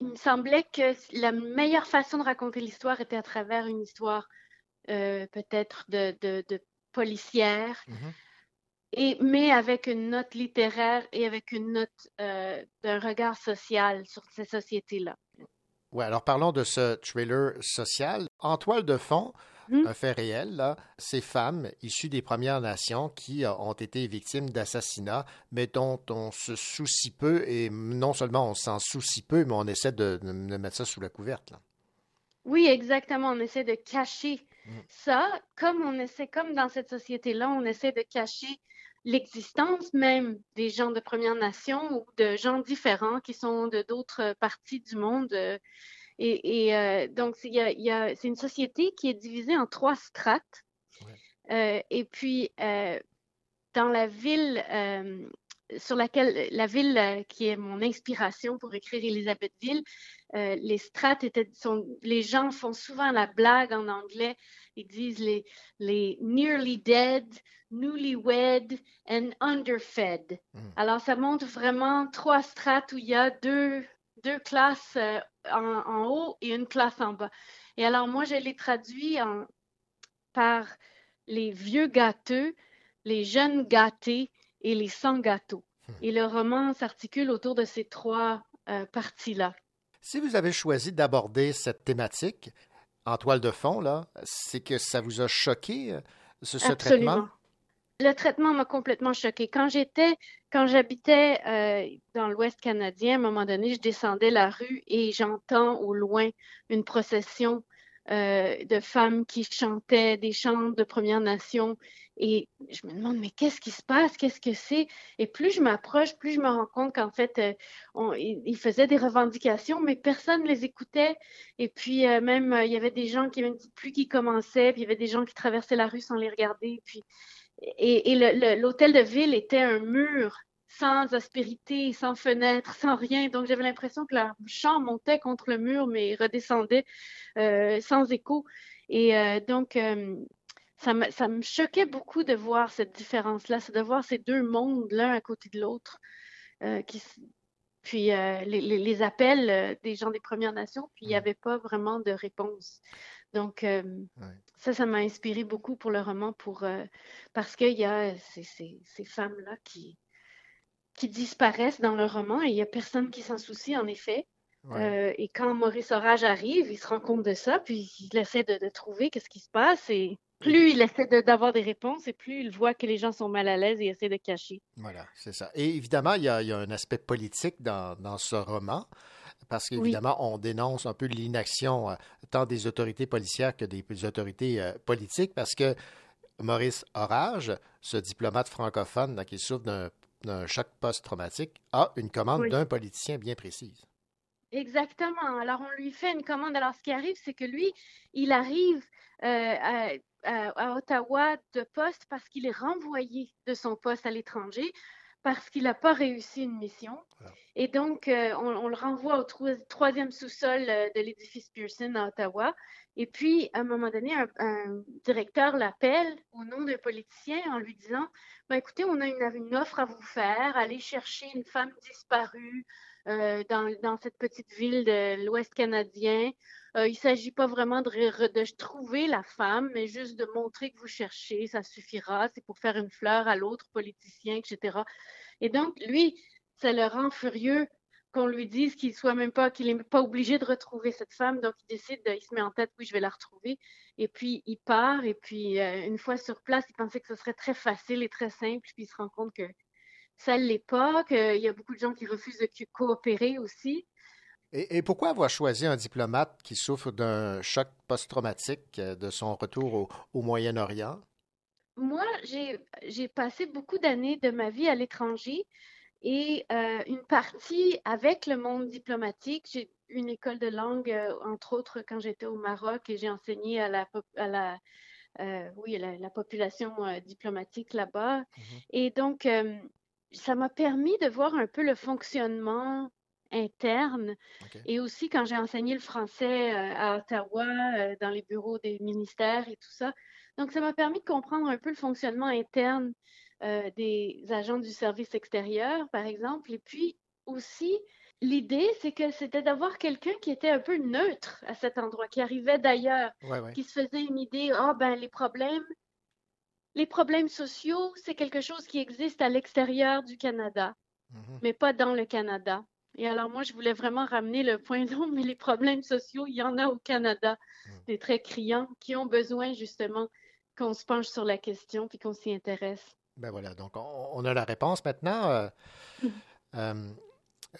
Speaker 14: il me semblait que la meilleure façon de raconter l'histoire était à travers une histoire euh, peut-être de, de, de policière, et, mais avec une note littéraire et avec une note euh, d'un regard social sur ces sociétés-là.
Speaker 7: Ouais, alors parlons de ce thriller social. En toile de fond, un fait réel, là, ces femmes issues des Premières Nations qui euh, ont été victimes d'assassinats, mais dont on se soucie peu, et non seulement on s'en soucie peu, mais on essaie de, mettre ça sous la couverte. là.
Speaker 14: Oui, exactement. On essaie de cacher ça, comme on essaie, comme dans cette société-là, on essaie de cacher l'existence même des gens de Première Nation ou de gens différents qui sont de d'autres parties du monde. euh, Et, et, euh, donc, c'est il y a- il y a- c'est une société qui est divisée en trois strates. Euh, et puis, euh, dans la ville sur laquelle, la ville qui est mon inspiration pour écrire Élisabethville, euh, les strates étaient, sont, les gens font souvent la blague en anglais. Ils disent les, les nearly dead, newlywed and underfed. Alors, ça montre vraiment trois strates où il y a deux deux classes euh, en, en, haut et une classe en bas. Et alors, moi, je les traduis en, par les vieux gâteux, les jeunes gâtés et les sans gâteaux. Hmm. Et le roman s'articule autour de ces trois euh, parties-là.
Speaker 7: Si vous avez choisi d'aborder cette thématique en toile de fond, là, c'est que ça vous a choqué, euh, ce, ce traitement?
Speaker 14: Le traitement m'a complètement choqué. Quand j'étais, quand j'habitais euh, dans l'Ouest canadien, à un moment donné, je descendais la rue et j'entends au loin une procession euh, de femmes qui chantaient des chants de Première Nation. Et je me demande, mais qu'est-ce qui se passe? Qu'est-ce que c'est? Et plus je m'approche, plus je me rends compte qu'en fait, euh, ils faisaient des revendications, mais personne ne les écoutait. Et puis, euh, même, il y avait des gens qui petite pluie qui commençait, puis il y avait des gens qui traversaient la rue sans les regarder. Puis, et, et l'hôtel de ville était un mur sans aspérité, sans fenêtre, sans rien. Donc j'avais l'impression que la chant montait contre le mur, mais redescendait euh, sans écho. Et euh, donc euh, ça, me, ça me choquait beaucoup de voir cette différence-là, c'est de voir ces deux mondes l'un à côté de l'autre. qui, puis les, les, appels des gens des Premières Nations, puis il n'y avait pas vraiment de réponse. Donc, ça, ça m'a inspiré beaucoup pour le roman, pour, parce qu'il y a ces, ces, ces femmes-là qui, qui disparaissent dans le roman et il n'y a personne qui s'en soucie, en effet. Euh, et quand Maurice Orage arrive, il se rend compte de ça, puis il essaie de, trouver qu'est-ce qui se passe. Et plus il essaie d'avoir des réponses, et plus il voit que les gens sont mal à l'aise et essaie de cacher.
Speaker 7: Voilà, c'est ça. Et évidemment, il y, a, un aspect politique dans, ce roman parce qu'évidemment, on dénonce un peu l'inaction euh, tant des autorités policières que des, autorités euh, politiques, parce que Maurice Orage, ce diplomate francophone qui souffre d'un d'un choc post-traumatique a une commande d'un politicien bien précise.
Speaker 14: Exactement. Alors, on lui fait une commande. Alors, ce qui arrive, c'est que lui, il arrive euh, à, Ottawa de poste parce qu'il est renvoyé de son poste à l'étranger parce qu'il n'a pas réussi une mission. Et donc, euh, on, le renvoie au troisième sous-sol euh, de l'édifice Pearson à Ottawa. Et puis, à un moment donné, un, directeur l'appelle au nom d'un politicien en lui disant ben, Écoutez, on a une, offre à vous faire. Allez chercher une femme disparue euh, dans, cette petite ville de l'Ouest canadien. Il ne s'agit pas vraiment de, de, trouver la femme, mais juste de montrer que vous cherchez. Ça suffira. C'est pour faire une fleur à l'autre politicien, etc. Et donc, lui, ça le rend furieux qu'on lui dise qu'il soit même pas, qu'il n'est pas obligé de retrouver cette femme. Donc, il décide, il se met en tête, oui, je vais la retrouver. Et puis, il part. Et puis, euh, une fois sur place, il pensait que ce serait très facile et très simple. Puis, il se rend compte que ça ne l'est pas, qu'il y a beaucoup de gens qui refusent de coopérer aussi.
Speaker 7: Et, pourquoi avoir choisi un diplomate qui souffre d'un choc post-traumatique euh, de son retour au Moyen-Orient?
Speaker 14: Moi, j'ai passé beaucoup d'années de ma vie à l'étranger et euh, une partie avec le monde diplomatique. J'ai une école de langue, euh, entre autres, quand j'étais au Maroc et j'ai enseigné à la, à la, euh, oui, la, population diplomatique là-bas. Mm-hmm. Et donc, ça m'a permis de voir un peu le fonctionnement interne. Et aussi, quand j'ai enseigné le français à Ottawa, dans les bureaux des ministères et tout ça. Donc, ça m'a permis de comprendre un peu le fonctionnement interne euh, des agents du service extérieur, par exemple. Et puis aussi, l'idée, c'est que c'était d'avoir quelqu'un qui était un peu neutre à cet endroit, qui arrivait d'ailleurs, qui se faisait une idée, ah ben les problèmes, les problèmes sociaux, c'est quelque chose qui existe à l'extérieur du Canada, mm-hmm. mais pas dans le Canada. Et alors moi, je voulais vraiment ramener le point non, mais les problèmes sociaux, il y en a au Canada, des très criants, qui ont besoin justement qu'on se penche sur la question puis qu'on s'y intéresse.
Speaker 7: Ben voilà, donc on, a la réponse maintenant. Euh, euh,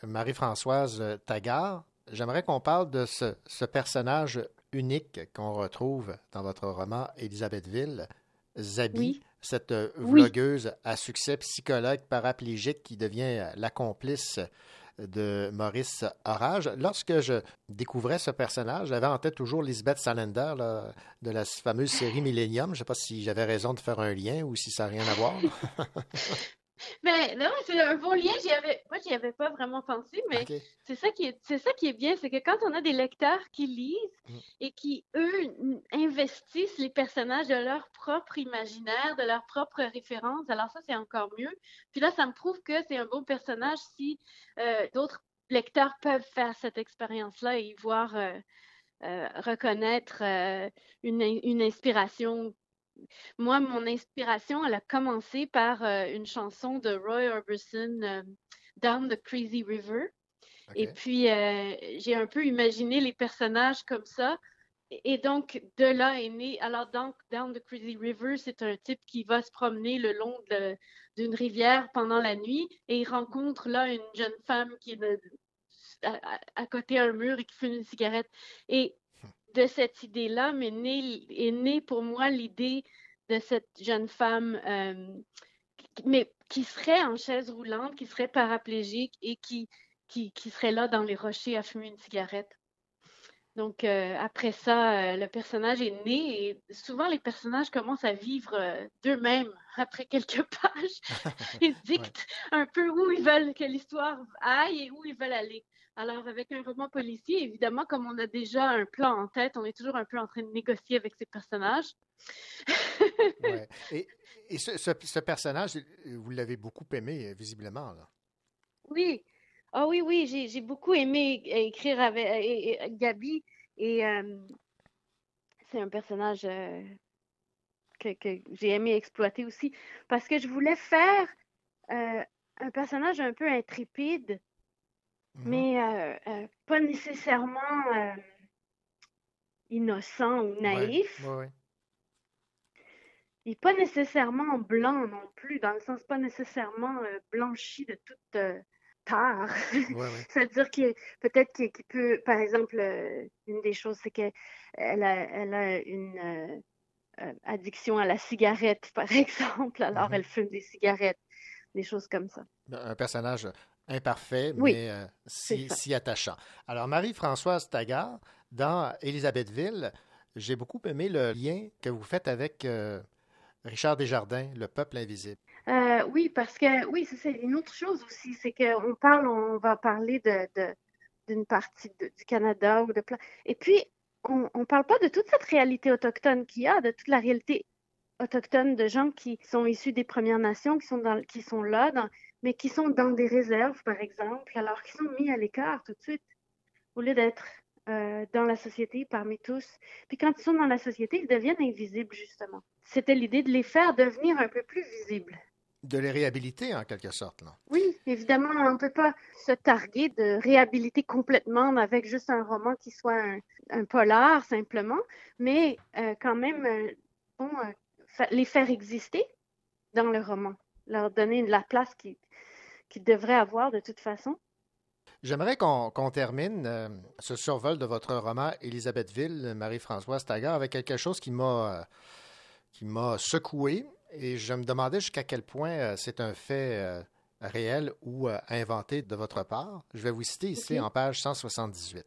Speaker 7: Marie-Françoise Taggart, j'aimerais qu'on parle de ce, personnage unique qu'on retrouve dans votre roman Élisabethville, Zabi, cette vlogueuse à succès psychologue paraplégique qui devient la complice de Maurice Orage. Lorsque je découvrais ce personnage, j'avais en tête toujours Lisbeth Salander de la fameuse série Millennium. Je ne sais pas si j'avais raison de faire un lien ou si ça n'a rien à voir.
Speaker 14: Ben non, c'est un bon lien. Avais, moi, j'y avais pas vraiment pensé, mais c'est ça qui est, c'est ça qui est bien, c'est que quand on a des lecteurs qui lisent mm. et qui eux investissent les personnages de leur propre imaginaire, de leur propre référence, alors ça c'est encore mieux. Puis là, ça me prouve que c'est un bon personnage si euh, d'autres lecteurs peuvent faire cette expérience-là et y voir, euh, euh, reconnaître une, une inspiration. Moi, mon inspiration, elle a commencé par une chanson de Roy Orbison, Down the Crazy River. Et puis, j'ai un peu imaginé les personnages comme ça. Et donc, de là est né. Alors, donc, Down the Crazy River, c'est un type qui va se promener le long d'une rivière pendant la nuit et il rencontre là une jeune femme qui est à, côté d'un mur et qui fume une cigarette. Et de cette idée-là mais est née pour moi l'idée de cette jeune femme, euh, mais qui serait en chaise roulante, qui serait paraplégique et qui, qui, qui serait là dans les rochers à fumer une cigarette. Donc, euh, après ça, euh, le personnage est né et souvent les personnages commencent à vivre euh, d'eux-mêmes après quelques pages. ils dictent un peu où ils veulent que l'histoire aille et où ils veulent aller. Alors, avec un roman policier, évidemment, comme on a déjà un plan en tête, on est toujours un peu en train de négocier avec ces personnages.
Speaker 7: ouais. Et, et ce, ce, personnage, vous l'avez beaucoup aimé, visiblement. Là.
Speaker 14: Oui, ah oui, oui, j'ai beaucoup aimé écrire avec Gabi et c'est un personnage que, j'ai aimé exploiter aussi parce que je voulais faire un personnage un peu intrépide, mmh mais pas nécessairement innocent ou naïf. Et pas nécessairement blanc non plus, dans le sens pas nécessairement blanchi de toute C'est-à-dire que peut-être qu'il peut, par exemple, euh, une des choses, c'est qu'elle a, elle a une euh, euh, addiction à la cigarette, par exemple. Alors, mm-hmm. elle fume des cigarettes, des choses comme ça.
Speaker 7: Un personnage imparfait, mais si, si, attachant. Alors, Marie-Françoise Taggart, dans Élisabethville, j'ai beaucoup aimé le lien que vous faites avec Richard Desjardins, Le peuple invisible.
Speaker 14: Euh, oui, parce que oui, c'est une autre chose aussi, c'est qu'on parle, on va parler de, d'une partie du Canada ou de et puis on ne parle pas de toute cette réalité autochtone qu'il y a, de toute la réalité autochtone de gens qui sont issus des Premières Nations, qui sont dans, qui sont là, mais qui sont dans des réserves, par exemple, alors qu'ils sont mis à l'écart tout de suite, au lieu d'être euh, dans la société parmi tous. Puis quand ils sont dans la société, ils deviennent invisibles, justement. C'était l'idée de les faire devenir un peu plus visibles
Speaker 7: de les réhabiliter en quelque sorte. Là.
Speaker 14: Oui, évidemment, on ne peut pas se targuer de réhabiliter complètement avec juste un roman qui soit un, polar simplement, mais euh, quand même, euh, bon, les faire exister dans le roman, leur donner la place qu'ils qui devraient avoir de toute façon?
Speaker 7: J'aimerais qu'on termine ce survol de votre roman Élisabethville, Marie-Françoise Taggart, avec quelque chose qui m'a qui m'a secoué et je me demandais jusqu'à quel point euh, c'est un fait euh, réel ou euh, inventé de votre part. Je vais vous citer ici en page 178.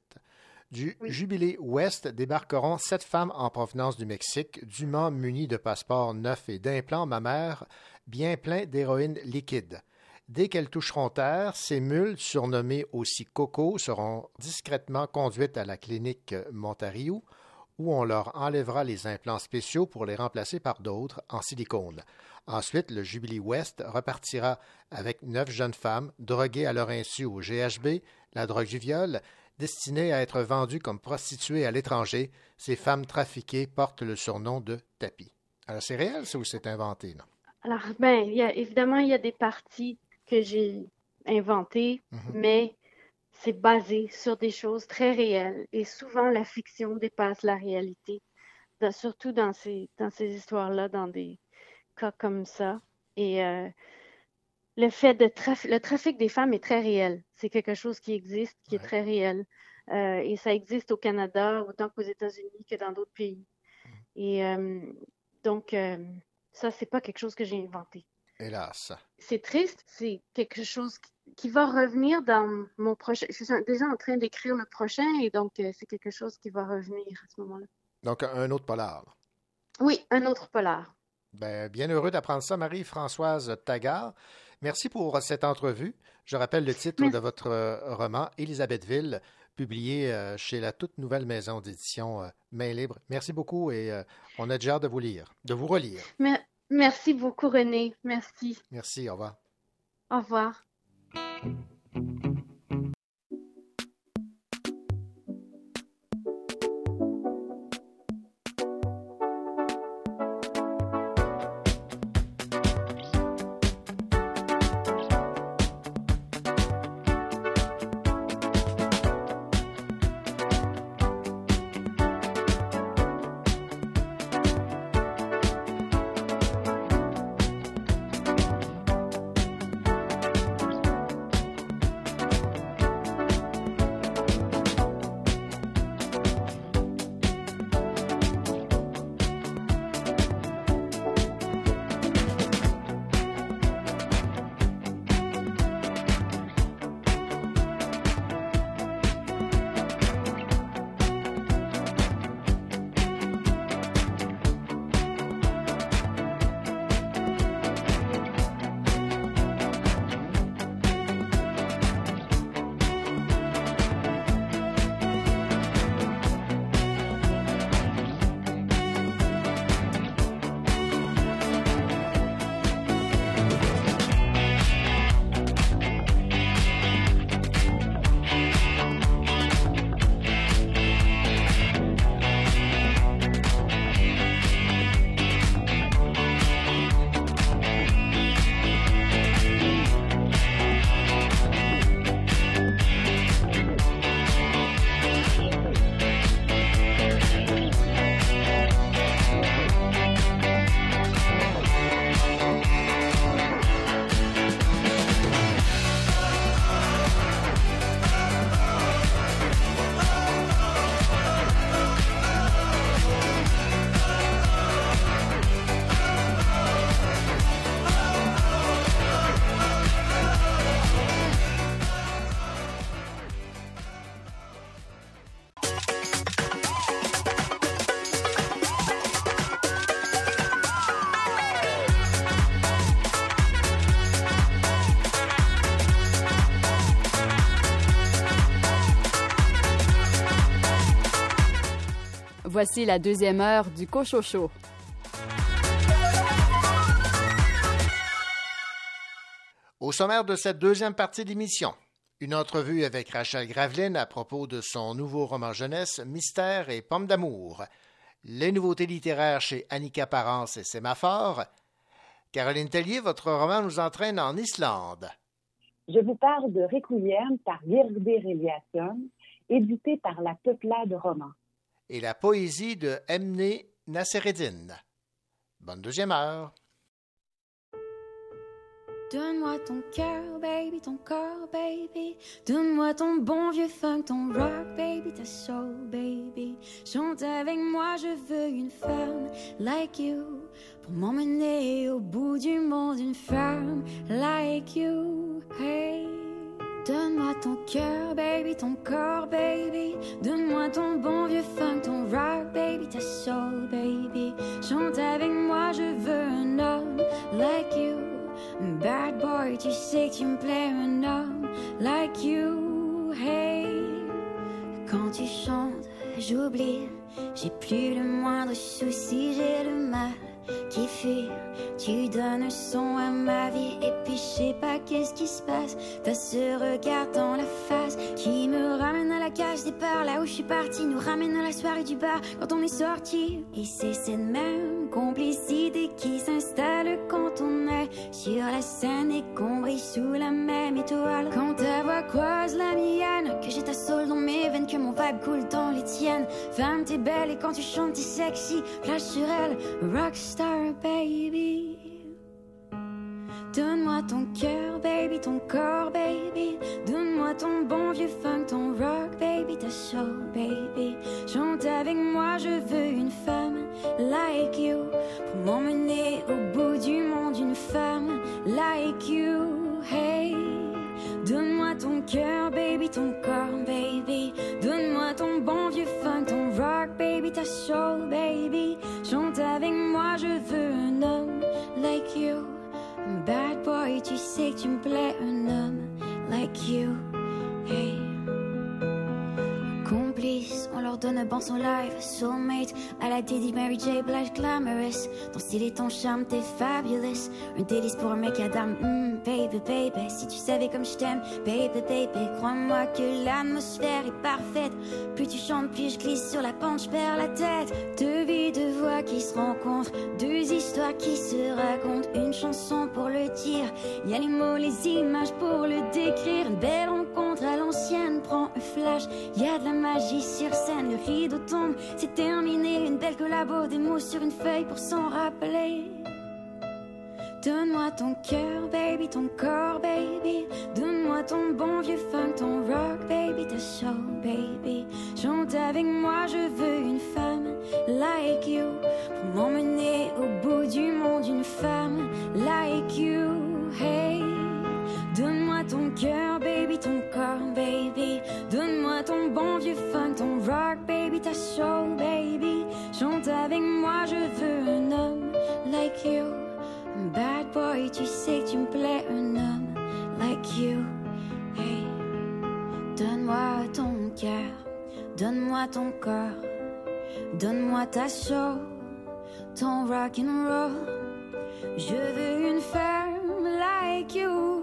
Speaker 7: Du Jubilé Ouest débarqueront sept femmes en provenance du Mexique, dûment munies de passeports neufs et d'implants mammaires bien pleins d'héroïne liquide. Dès qu'elles toucheront terre, ces mules, surnommées aussi Coco, seront discrètement conduites à la clinique Montario, où on leur enlèvera les implants spéciaux pour les remplacer par d'autres en silicone. Ensuite, le Jubilee West repartira avec neuf jeunes femmes droguées à leur insu au GHB, la drogue du viol, destinées à être vendues comme prostituées à l'étranger. Ces femmes trafiquées portent le surnom de tapis. Alors, c'est réel, ça, ou c'est inventé, non?
Speaker 14: Alors, ben, évidemment, il y a des parties que j'ai inventées, mhm. mais c'est basé sur des choses très réelles et souvent la fiction dépasse la réalité, surtout dans ces, dans ces histoires-là, dans des cas comme ça. Et euh, le fait de le trafic des femmes est très réel. C'est quelque chose qui existe, qui est très réel. Euh, et ça existe au Canada autant qu'aux États-Unis que dans d'autres pays. Mm. Et euh, donc, ça, c'est pas quelque chose que j'ai inventé.
Speaker 7: Hélas.
Speaker 14: C'est triste, c'est quelque chose qui va revenir dans mon prochain. Je suis déjà en train d'écrire le prochain et donc euh, c'est quelque chose qui va revenir à ce moment-là.
Speaker 7: Donc un autre polar.
Speaker 14: Oui, un autre polar.
Speaker 7: Ben, bien heureux d'apprendre ça, Marie-Françoise Taggart. Merci pour cette entrevue. Je rappelle le titre de votre euh, roman, Élisabethville, publié euh, chez la toute nouvelle maison d'édition Main Libre. Merci beaucoup et on a déjà hâte de vous lire, de vous relire.
Speaker 14: Merci beaucoup, René. Merci.
Speaker 7: Merci, au revoir.
Speaker 14: Au revoir.
Speaker 1: Voici la deuxième heure du Cochocho.
Speaker 7: Au sommaire de cette deuxième partie d'émission, une entrevue avec Rachel Graveline à propos de son nouveau roman jeunesse Mystère et Pommes d'amour, les nouveautés littéraires chez Annika Parence et Sémaphore. Caroline Tellier, votre roman nous entraîne en Islande.
Speaker 5: Je vous parle de Requiem par Virgdir Eliasson, édité par la Peuplade Roman.
Speaker 7: Et la poésie de Emne Nassereddin. Bonne deuxième heure.
Speaker 15: Donne-moi ton cœur, baby, ton corps, baby. Donne-moi ton bon vieux funk, ton rock, baby, ta soul, baby. Chante avec moi, je veux une femme like you. Pour m'emmener au bout du monde, une femme like you. Hey. Donne-moi ton cœur, baby, ton corps, baby. Donne-moi ton bon vieux funk, ton rock, baby, ta soul, baby. Chante avec moi, je veux un homme like you. Bad boy, tu sais que tu me plais un homme like you, hey. Quand tu chantes, j'oublie, j'ai plus le moindre souci, j'ai le mal qui fuit. Tu donnes son à ma vie et puis je sais pas qu'est-ce qui se passe. T'as ce regard dans la face qui me ramène à la cage départ, là où je suis parti, nous ramène à la soirée du bar quand on est sorti. Et c'est cette même complicité qui s'installe quand on est sur la scène et qu'on brille sous la même étoile. Quand ta voix croise la mienne, que j'ai ta soul dans mes veines, que mon vibe coule dans les tiennes. Femme, t'es belle et quand tu chantes, t'es sexy. Flash sur elle, rockstar baby. Donne-moi ton cœur, baby, ton corps, baby. Donne-moi ton bon vieux funk, ton rock, baby, ta soul, baby. Chante avec moi, je veux une femme like you. Pour m'emmener au bout du monde, une femme like you. Hey. Donne-moi ton cœur, baby, ton corps, baby. Donne-moi ton bon vieux funk, ton rock, baby, ta soul, baby. Chante avec moi, je veux un homme like you. Bad boy, tu sais que tu me plais, un homme like you. Hey. On leur donne un bon son live. Soulmate, à la Diddy, Mary J. Blige, glamorous. Ton style et ton charme, t'es fabulous. Un délice pour un mec à dame. Mm, baby, baby, si tu savais comme je t'aime, baby, baby. Crois-moi que l'atmosphère est parfaite. Plus tu chantes, plus je glisse sur la pente, je perds la tête. Deux vies, deux voix qui se rencontrent. Deux histoires qui se racontent. Une chanson pour le dire. Y a les mots, les images pour le décrire. Une belle rencontre à l'ancienne, prends un flash. Y a de la magie sur scène, le rideau tombe, c'est terminé. Une belle collabo, des mots sur une feuille pour s'en rappeler. Donne-moi ton cœur, baby, ton corps, baby. Donne-moi ton bon vieux funk, ton rock, baby, ta soul, baby. Chante avec moi, je veux une femme like you. Pour m'emmener au bout du monde, une femme like you. Hey. Donne-moi ton cœur, baby, ton corps, baby. Donne-moi ton bon vieux funk, ton rock, baby, ta soul, baby. Chante avec moi, je veux un homme like you. Bad boy, tu sais que tu me plais, un homme like you. Hey. Donne-moi ton cœur, donne-moi ton corps. Donne-moi ta soul, ton rock and roll. Je veux une femme like you.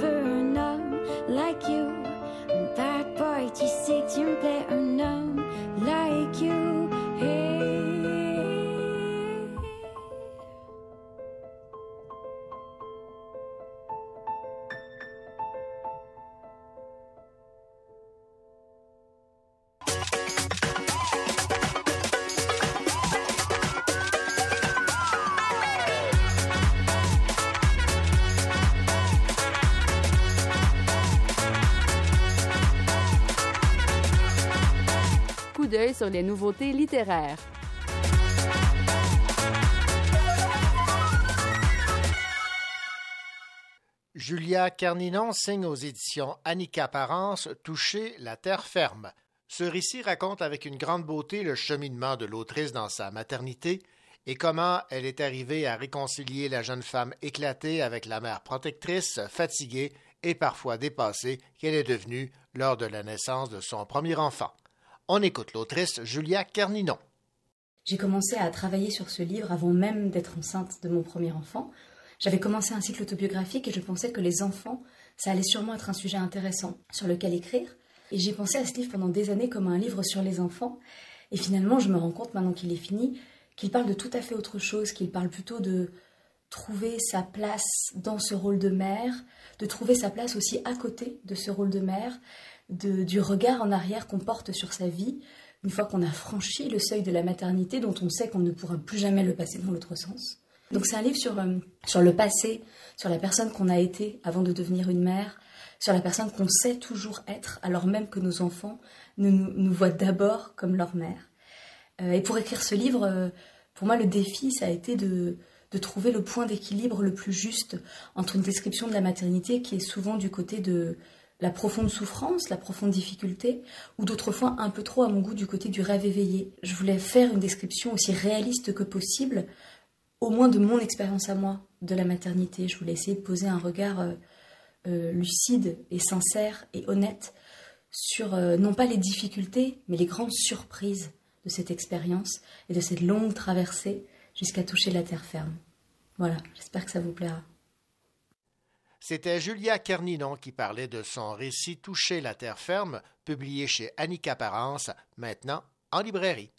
Speaker 1: sur les nouveautés littéraires.
Speaker 7: Julia Carninon signe aux éditions Annick Apparence Toucher la terre ferme. Ce récit raconte avec une grande beauté le cheminement de l'autrice dans sa maternité et comment elle est arrivée à réconcilier la jeune femme éclatée avec la mère protectrice, fatiguée et parfois dépassée qu'elle est devenue lors de la naissance de son premier enfant. On écoute l'autrice Julia Carninon.
Speaker 16: J'ai commencé à travailler sur ce livre avant même d'être enceinte de mon premier enfant. J'avais commencé un cycle autobiographique et je pensais que les enfants, ça allait sûrement être un sujet intéressant sur lequel écrire. Et j'ai pensé à ce livre pendant des années comme un livre sur les enfants. Et finalement, je me rends compte maintenant qu'il est fini, qu'il parle de tout à fait autre chose, qu'il parle plutôt de trouver sa place dans ce rôle de mère, de trouver sa place aussi à côté de ce rôle de mère, du regard en arrière qu'on porte sur sa vie, une fois qu'on a franchi le seuil de la maternité dont on sait qu'on ne pourra plus jamais le passer dans l'autre sens. Donc c'est un livre sur, euh, sur le passé, sur la personne qu'on a été avant de devenir une mère, sur la personne qu'on sait toujours être, alors même que nos enfants nous, nous voient d'abord comme leur mère. Euh, et pour écrire ce livre, euh, pour moi, le défi, ça a été de, de trouver le point d'équilibre le plus juste entre une description de la maternité qui est souvent du côté de la profonde souffrance, la profonde difficulté, ou d'autres fois un peu trop à mon goût du côté du rêve éveillé. Je voulais faire une description aussi réaliste que possible, au moins de mon expérience à moi de la maternité. Je voulais essayer de poser un regard euh, euh, lucide et sincère et honnête sur euh, non pas les difficultés, mais les grandes surprises de cette expérience et de cette longue traversée jusqu'à toucher la terre ferme. Voilà, j'espère que ça vous plaira.
Speaker 7: C'était Julia Kerninon qui parlait de son récit Toucher la terre ferme, publié chez Annick Apparence, maintenant en librairie.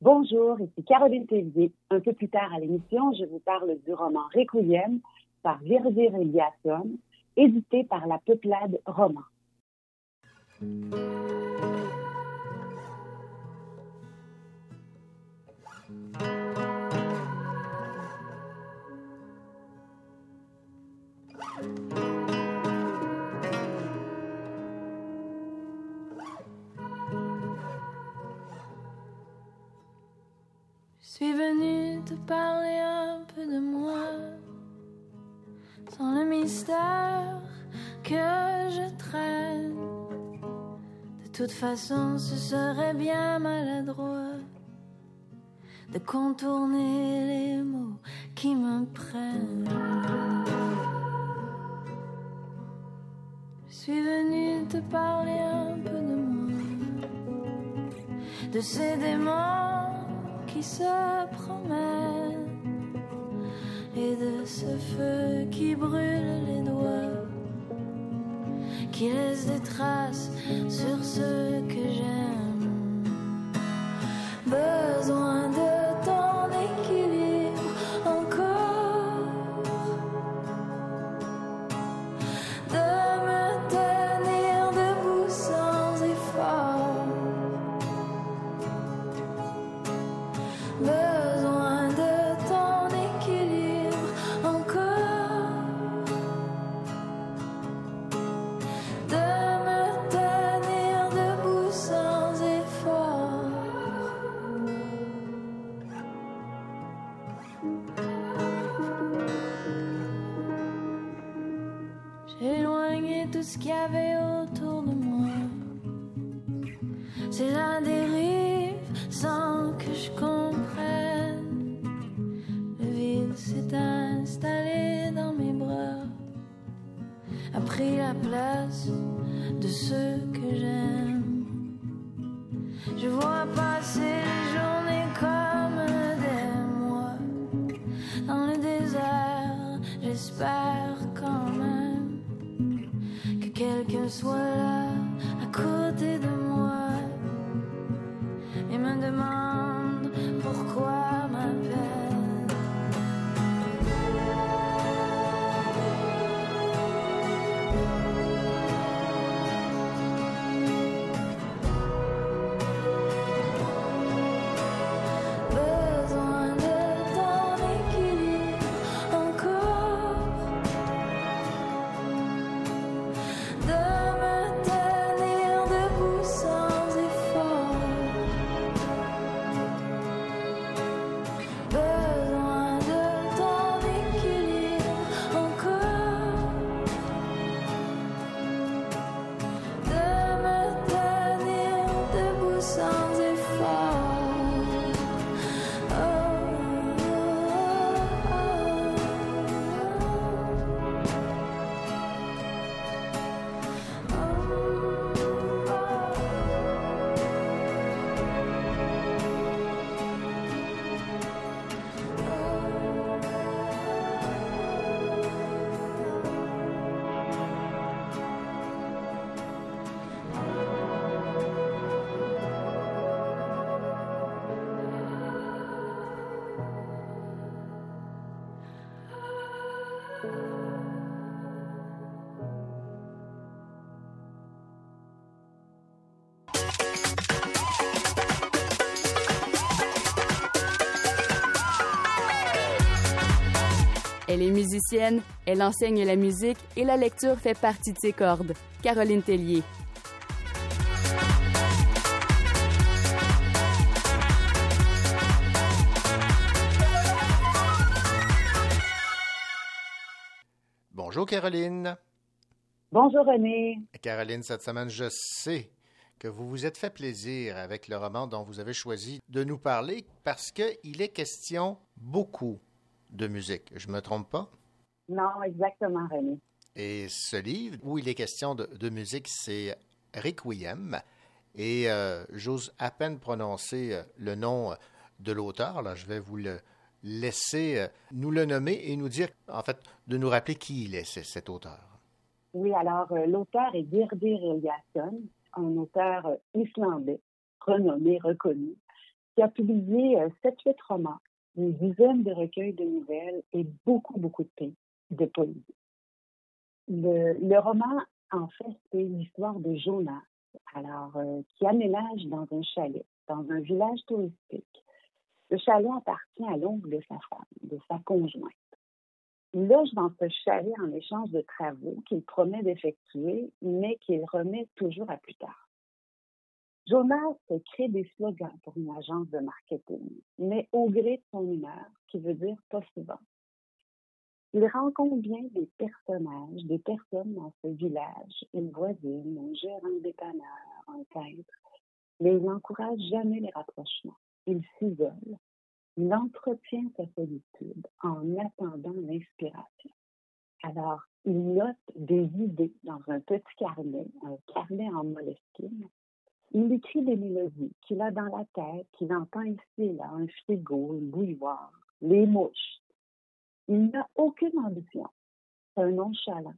Speaker 5: Bonjour, ici Caroline Tévier. Un peu plus tard à l'émission, je vous parle du roman Requiem par Virgile Eliasson, édité par la Peuplade Roman.
Speaker 17: Parler un peu de moi, sans le mystère que je traîne. De toute façon, ce serait bien maladroit de contourner les mots qui me prennent. Je suis venue te parler un peu de moi, de ces démons qui se et de ce feu qui brûle les doigts, qui laisse des traces sur ce que j'aime. Besoin de
Speaker 1: Elle est musicienne, elle enseigne la musique et la lecture fait partie de ses cordes. Caroline Tellier.
Speaker 7: Bonjour Caroline.
Speaker 5: Bonjour René.
Speaker 7: Caroline, cette semaine, je sais que vous vous êtes fait plaisir avec le roman dont vous avez choisi de nous parler parce qu'il est question beaucoup de musique. Je me trompe pas?
Speaker 5: Non, exactement, René.
Speaker 7: Et ce livre où il est question de, de musique, c'est Requiem. Et euh, j'ose à peine prononcer euh, le nom de l'auteur. Là, je vais vous le laisser euh, nous le nommer et nous dire, en fait, de nous rappeler qui il est, cet auteur.
Speaker 5: Oui, alors euh, l'auteur est Birdir Eliasson, un auteur euh, islandais, renommé, reconnu, qui a publié sept, huit romans, une dizaine de recueils de nouvelles et beaucoup, beaucoup de pays, de. Le, roman, en fait, c'est l'histoire de Jonas, alors, qui aménage dans un chalet, dans un village touristique. Le chalet appartient à l'oncle de sa femme, de sa conjointe. Il loge dans ce chalet en échange de travaux qu'il promet d'effectuer, mais qu'il remet toujours à plus tard. Jonas crée des slogans pour une agence de marketing, mais au gré de son humeur, qui veut dire pas souvent. Il rencontre bien des personnages, des personnes dans ce village, une voisine, un gérant dépanneur, un peintre, mais il n'encourage jamais les rapprochements. Il s'isole, il entretient sa solitude en attendant l'inspiration. Alors, il note des idées dans un petit carnet, un carnet en moleskine. Il écrit des mélodies qu'il a dans la tête, qu'il entend ici là, un frigo, une bouilloire, les mouches. Il n'a aucune ambition. C'est un nonchalant.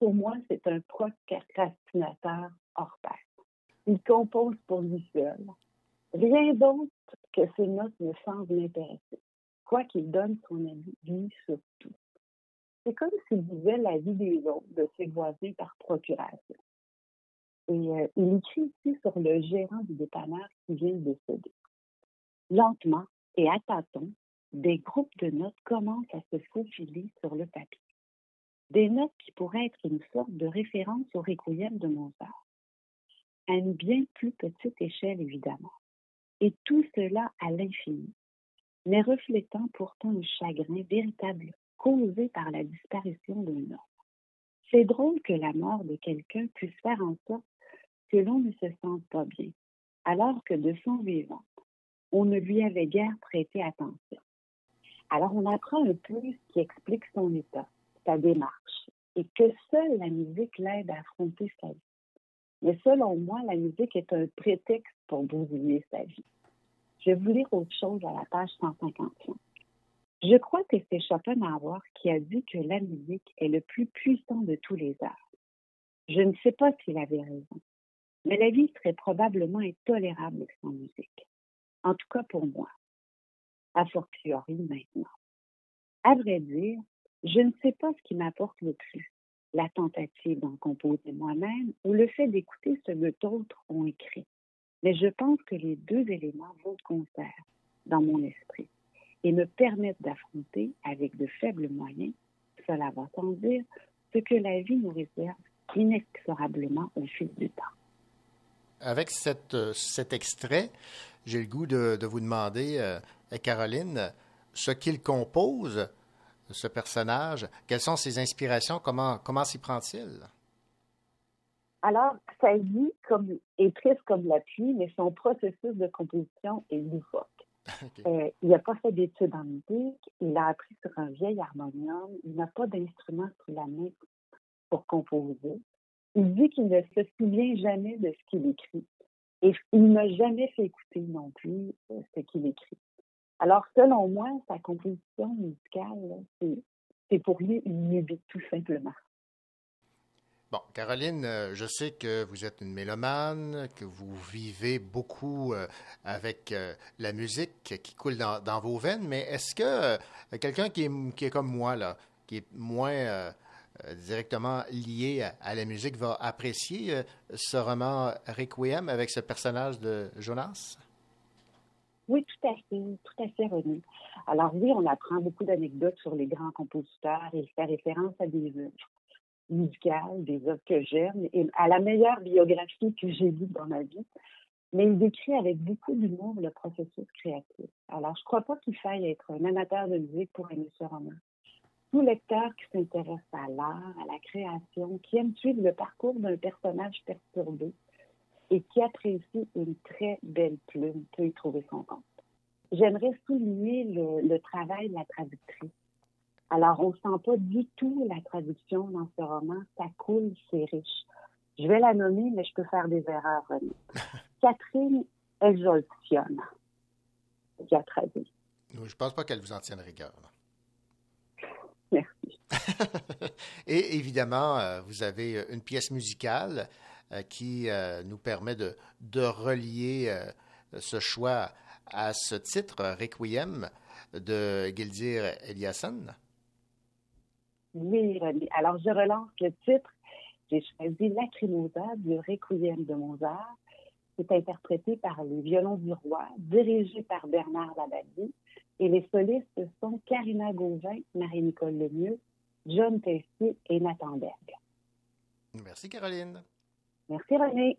Speaker 5: Pour moi, c'est un procrastinateur hors pair. Il compose pour lui seul. Rien d'autre que ces notes ne semblent l'intéresser, quoiqu'il donne son avis sur tout. C'est comme s'il disait la vie des autres, de ses voisins par procuration. Et euh, il écrit ici sur le gérant du dépanneur qui vient de décéder. Lentement et à tâtons, des groupes de notes commencent à se faufiler sur le papier. Des notes qui pourraient être une sorte de référence au requiem de Mozart. À une bien plus petite échelle, évidemment et tout cela à l'infini, mais reflétant pourtant un chagrin véritable causé par la disparition d'un homme. C'est drôle que la mort de quelqu'un puisse faire en sorte que l'on ne se sente pas bien, alors que de son vivant, on ne lui avait guère prêté attention. Alors on apprend un peu ce qui explique son état, sa démarche, et que seule la musique l'aide à affronter sa vie. Mais selon moi, la musique est un prétexte pour bousiller sa vie. Je vais vous lire autre chose à la page 155. Je crois que c'est Schopenhauer qui a dit que la musique est le plus puissant de tous les arts. Je ne sais pas s'il avait raison, mais la vie serait probablement intolérable sans musique. En tout cas pour moi. A fortiori maintenant. À vrai dire, je ne sais pas ce qui m'apporte le plus, la tentative d'en composer moi-même ou le fait d'écouter ce que d'autres ont écrit. Mais je pense que les deux éléments vont de concert dans mon esprit et me permettent d'affronter avec de faibles moyens, cela va sans dire, ce que la vie nous réserve inexorablement au fil du temps.
Speaker 7: Avec cette, euh, cet extrait, j'ai le goût de, de vous demander, euh, Caroline, ce qu'il compose, ce personnage, quelles sont ses inspirations, comment, comment s'y prend-il?
Speaker 5: Alors, sa vie comme, est triste comme la pluie, mais son processus de composition est loufoque. Euh, il n'a pas fait d'études en musique, il a appris sur un vieil harmonium, il n'a pas d'instrument sous la main pour composer. Il dit qu'il ne se souvient jamais de ce qu'il écrit et il n'a jamais fait écouter non plus euh, ce qu'il écrit. Alors, selon moi, sa composition musicale, c'est pour lui une lubie, tout simplement.
Speaker 7: Bon, Caroline, euh, je sais que vous êtes une mélomane, que vous vivez beaucoup euh, avec la musique qui coule dans, vos veines, mais est-ce que quelqu'un qui est, comme moi, là, qui est moins directement lié à, la musique, va apprécier ce roman Requiem avec ce personnage de Jonas?
Speaker 5: Oui, tout à fait, tout à fait, René. Alors oui, on apprend beaucoup d'anecdotes sur les grands compositeurs. Il fait référence à des œuvres musicales, des œuvres que j'aime, et à la meilleure biographie que j'ai lue dans ma vie. Mais il décrit avec beaucoup d'humour le processus créatif. Alors, je crois pas qu'il faille être un amateur de musique pour aimer ce roman. Tout lecteur qui s'intéresse à l'art, à la création, qui aime suivre le parcours d'un personnage perturbé, et qui apprécie une très belle plume peut y trouver son compte. J'aimerais souligner le, travail de la traductrice. Alors, on ne sent pas du tout la traduction dans ce roman. Ça coule, c'est riche. Je vais la nommer, mais je peux faire des erreurs, Catherine Exoltion, qui a traduit.
Speaker 7: je ne pense pas qu'elle vous en tienne rigueur. Et évidemment, euh, vous avez une pièce musicale euh, qui euh, nous permet de, de relier euh, ce choix à ce titre, Requiem, de Gildir Eliasson.
Speaker 5: Oui, Alors, je relance le titre. J'ai choisi Lacrimosa du Requiem de Mozart. C'est interprété par les violons du roi, dirigé par Bernard Labadie. Et les solistes sont Karina Gauvin, Marie-Nicole Lemieux, John Tessier et Nathan Berg.
Speaker 7: Merci, Caroline.
Speaker 5: Merci René.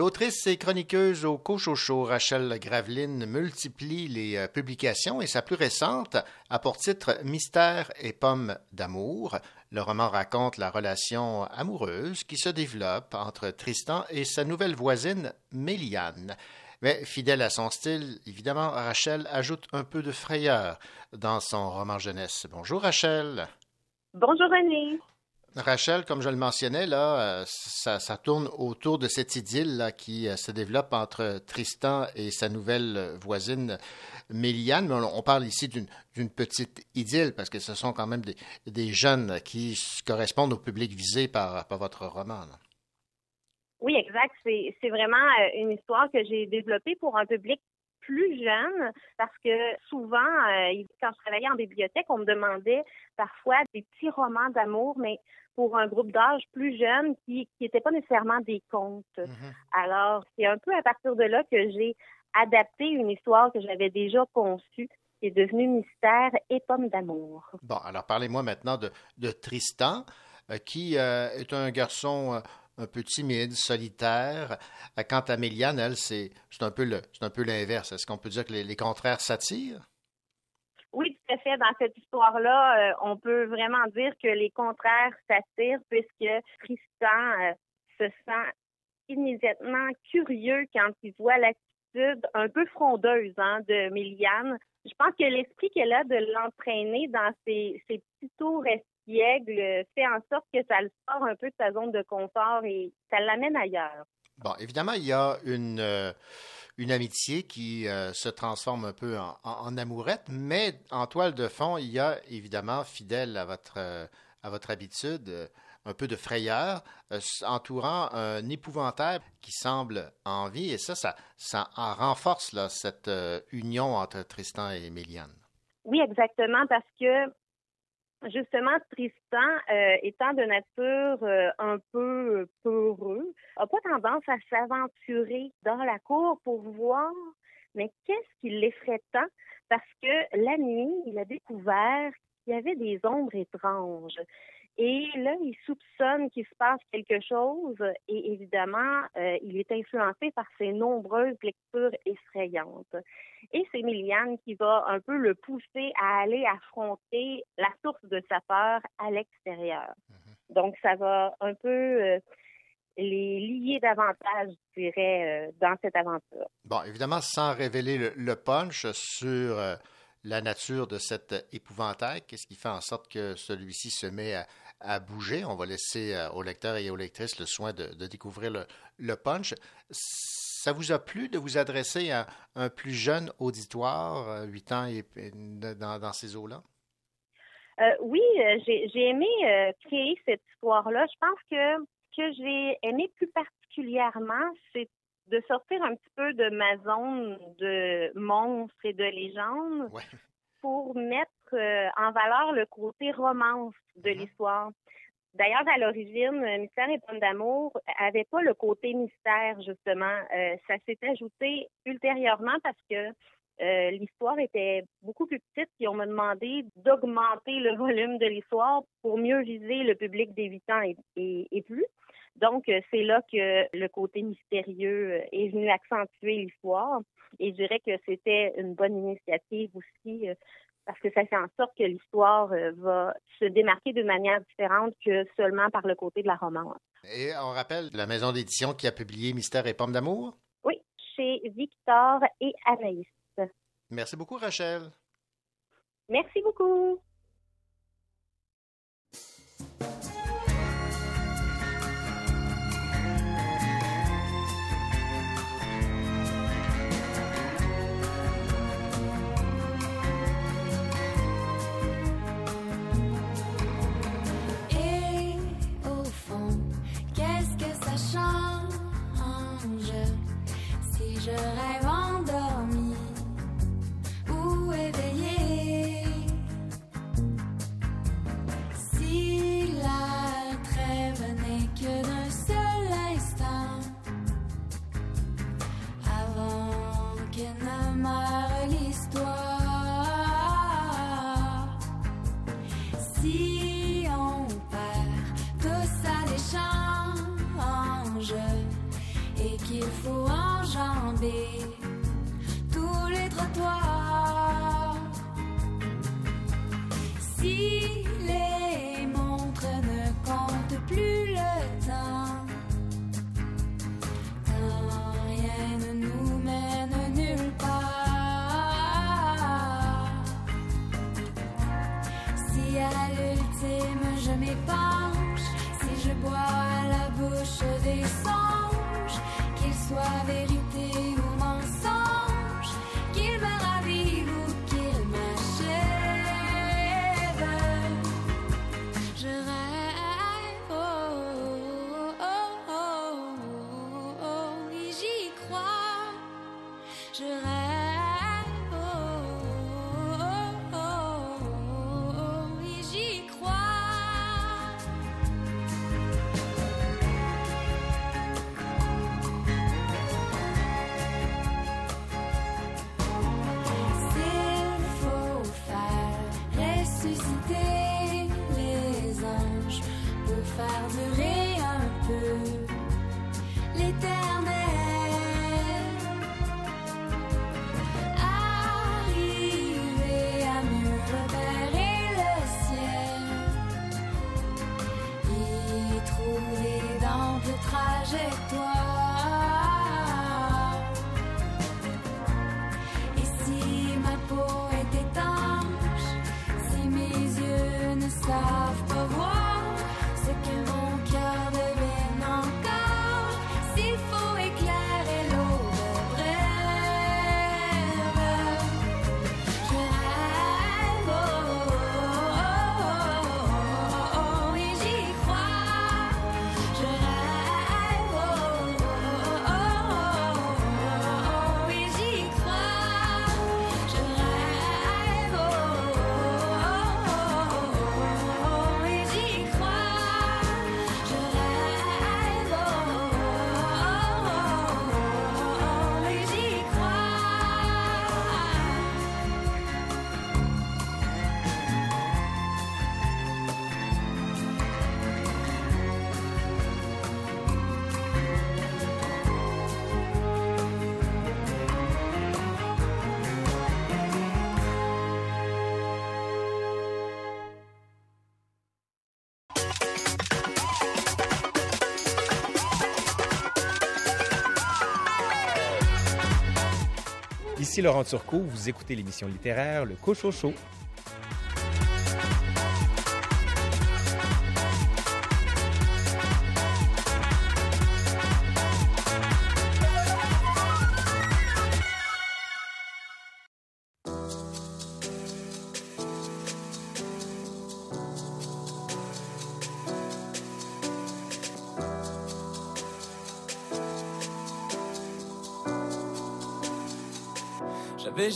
Speaker 7: L'autrice et chroniqueuse au Cochocho, Rachel Graveline, multiplie les euh, publications et sa plus récente a pour titre Mystère et pommes d'amour. Le roman raconte la relation amoureuse qui se développe entre Tristan et sa nouvelle voisine Méliane. Mais fidèle à son style, évidemment, Rachel ajoute un peu de frayeur dans son roman jeunesse. Bonjour Rachel.
Speaker 4: Bonjour René.
Speaker 7: Rachel, comme je le mentionnais, là, euh, ça, tourne autour de cette idylle qui euh, se développe entre Tristan et sa nouvelle voisine Méliane. Mais on, parle ici d'une petite idylle parce que ce sont quand même des, jeunes qui correspondent au public visé par, votre roman.
Speaker 18: Oui, exact. C'est c'est vraiment euh, une histoire que j'ai développée pour un public plus jeune parce que souvent, euh, quand je travaillais en bibliothèque, on me demandait parfois des petits romans d'amour, mais pour un groupe d'âge plus jeune qui n'étaient pas nécessairement des contes. Alors, c'est un peu à partir de là que j'ai adapté une histoire que j'avais déjà conçue qui est devenue Mystère et Pomme d'amour.
Speaker 7: Bon, alors parlez-moi maintenant de, de Tristan, euh, qui euh, est un garçon un peu timide, solitaire. Euh, Quant à Méliane, elle, c'est un peu l'inverse. Est-ce qu'on peut dire que les, les contraires s'attirent?
Speaker 18: Oui, tout à fait. Dans cette histoire-là, euh, on peut vraiment dire que les contraires s'attirent puisque Tristan euh, se sent immédiatement curieux quand il voit l'attitude un peu frondeuse hein, de Méliane. Je pense que l'esprit qu'elle a de l'entraîner dans ses, ses petits tours euh, fait en sorte que ça le sort un peu de sa zone de confort et ça l'amène ailleurs.
Speaker 7: Bon, évidemment, il y a une, euh, une amitié qui euh, se transforme un peu en, en- en amourette, mais en toile de fond, il y a évidemment, fidèle à votre, euh, à votre habitude, un peu de frayeur entourant un épouvantail qui semble en vie, et ça, ça, ça en renforce là, cette union entre Tristan et Méliane.
Speaker 18: Oui, exactement, parce que justement, Tristan, euh, étant de nature euh, un peu peureux, a pas tendance à s'aventurer dans la cour pour voir, mais qu'est-ce qui l'effraie tant? Parce que la nuit, il a découvert qu'il y avait des ombres étranges. Et là, il soupçonne qu'il se passe quelque chose et évidemment, euh, il est influencé par ses nombreuses lectures effrayantes. Et c'est Méliane qui va un peu le pousser à aller affronter la source de sa peur à l'extérieur. Donc, ça va un peu euh, les lier davantage, je dirais, euh, dans cette aventure.
Speaker 7: Bon, évidemment, sans révéler le, le punch sur euh, la nature de cet épouvantail, qu'est-ce qui fait en sorte que celui-ci se met à, bouger? On va laisser euh, aux lecteurs et aux lectrices le soin de, découvrir le, punch. Ça vous a plu de vous adresser à un plus jeune auditoire, euh, 8 ans et, dans, dans ces eaux-là?
Speaker 18: Euh, oui, euh, j'ai aimé euh, créer cette histoire-là. Je pense que ce que j'ai aimé plus particulièrement, c'est de sortir un petit peu de ma zone de monstres et de légendes pour mettre euh, en valeur le côté romance de l'histoire. D'ailleurs, à l'origine, Mystère et Pomme d'amour avait pas le côté mystère, justement. Euh, ça s'est ajouté ultérieurement parce que euh, l'histoire était beaucoup plus petite et on m'a demandé d'augmenter le volume de l'histoire pour mieux viser le public des 8 ans et, et- et plus. Donc, euh, c'est là que le côté mystérieux euh, est venu accentuer l'histoire. Et je dirais que c'était une bonne initiative aussi euh, parce que ça fait en sorte que l'histoire va se démarquer d'une manière différente que seulement par le côté de la romance.
Speaker 7: Et on rappelle la maison d'édition qui a publié Mystère et Pommes d'amour?
Speaker 18: Oui, chez Victor et Anaïs.
Speaker 7: Merci beaucoup, Rachel.
Speaker 18: Merci beaucoup.
Speaker 19: Laurent Turcot, vous écoutez l'émission littéraire Le Cochon Show.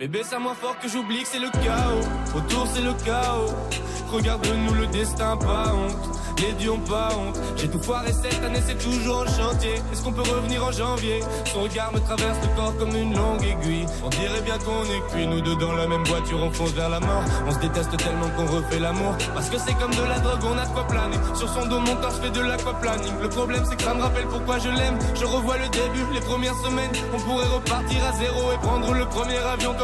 Speaker 20: Bébé, ça moins fort que j'oublie que c'est le chaos. Autour, c'est le chaos. Regarde-nous le destin, pas honte. Les dieux ont pas honte. J'ai tout foiré cette année, c'est toujours en chantier. Est-ce qu'on peut revenir en janvier? Son regard me traverse le corps comme une longue aiguille. On dirait bien qu'on est cuits, nous deux dans la même voiture, on fonce vers la mort. On se déteste tellement qu'on refait l'amour. Parce que c'est comme de la drogue, on a de quoi planer. Sur son dos, mon corps, je fais de l'aquaplaning. Le problème, c'est que ça me rappelle pourquoi je l'aime. Je revois le début, les premières semaines. On pourrait repartir à zéro et prendre le premier avion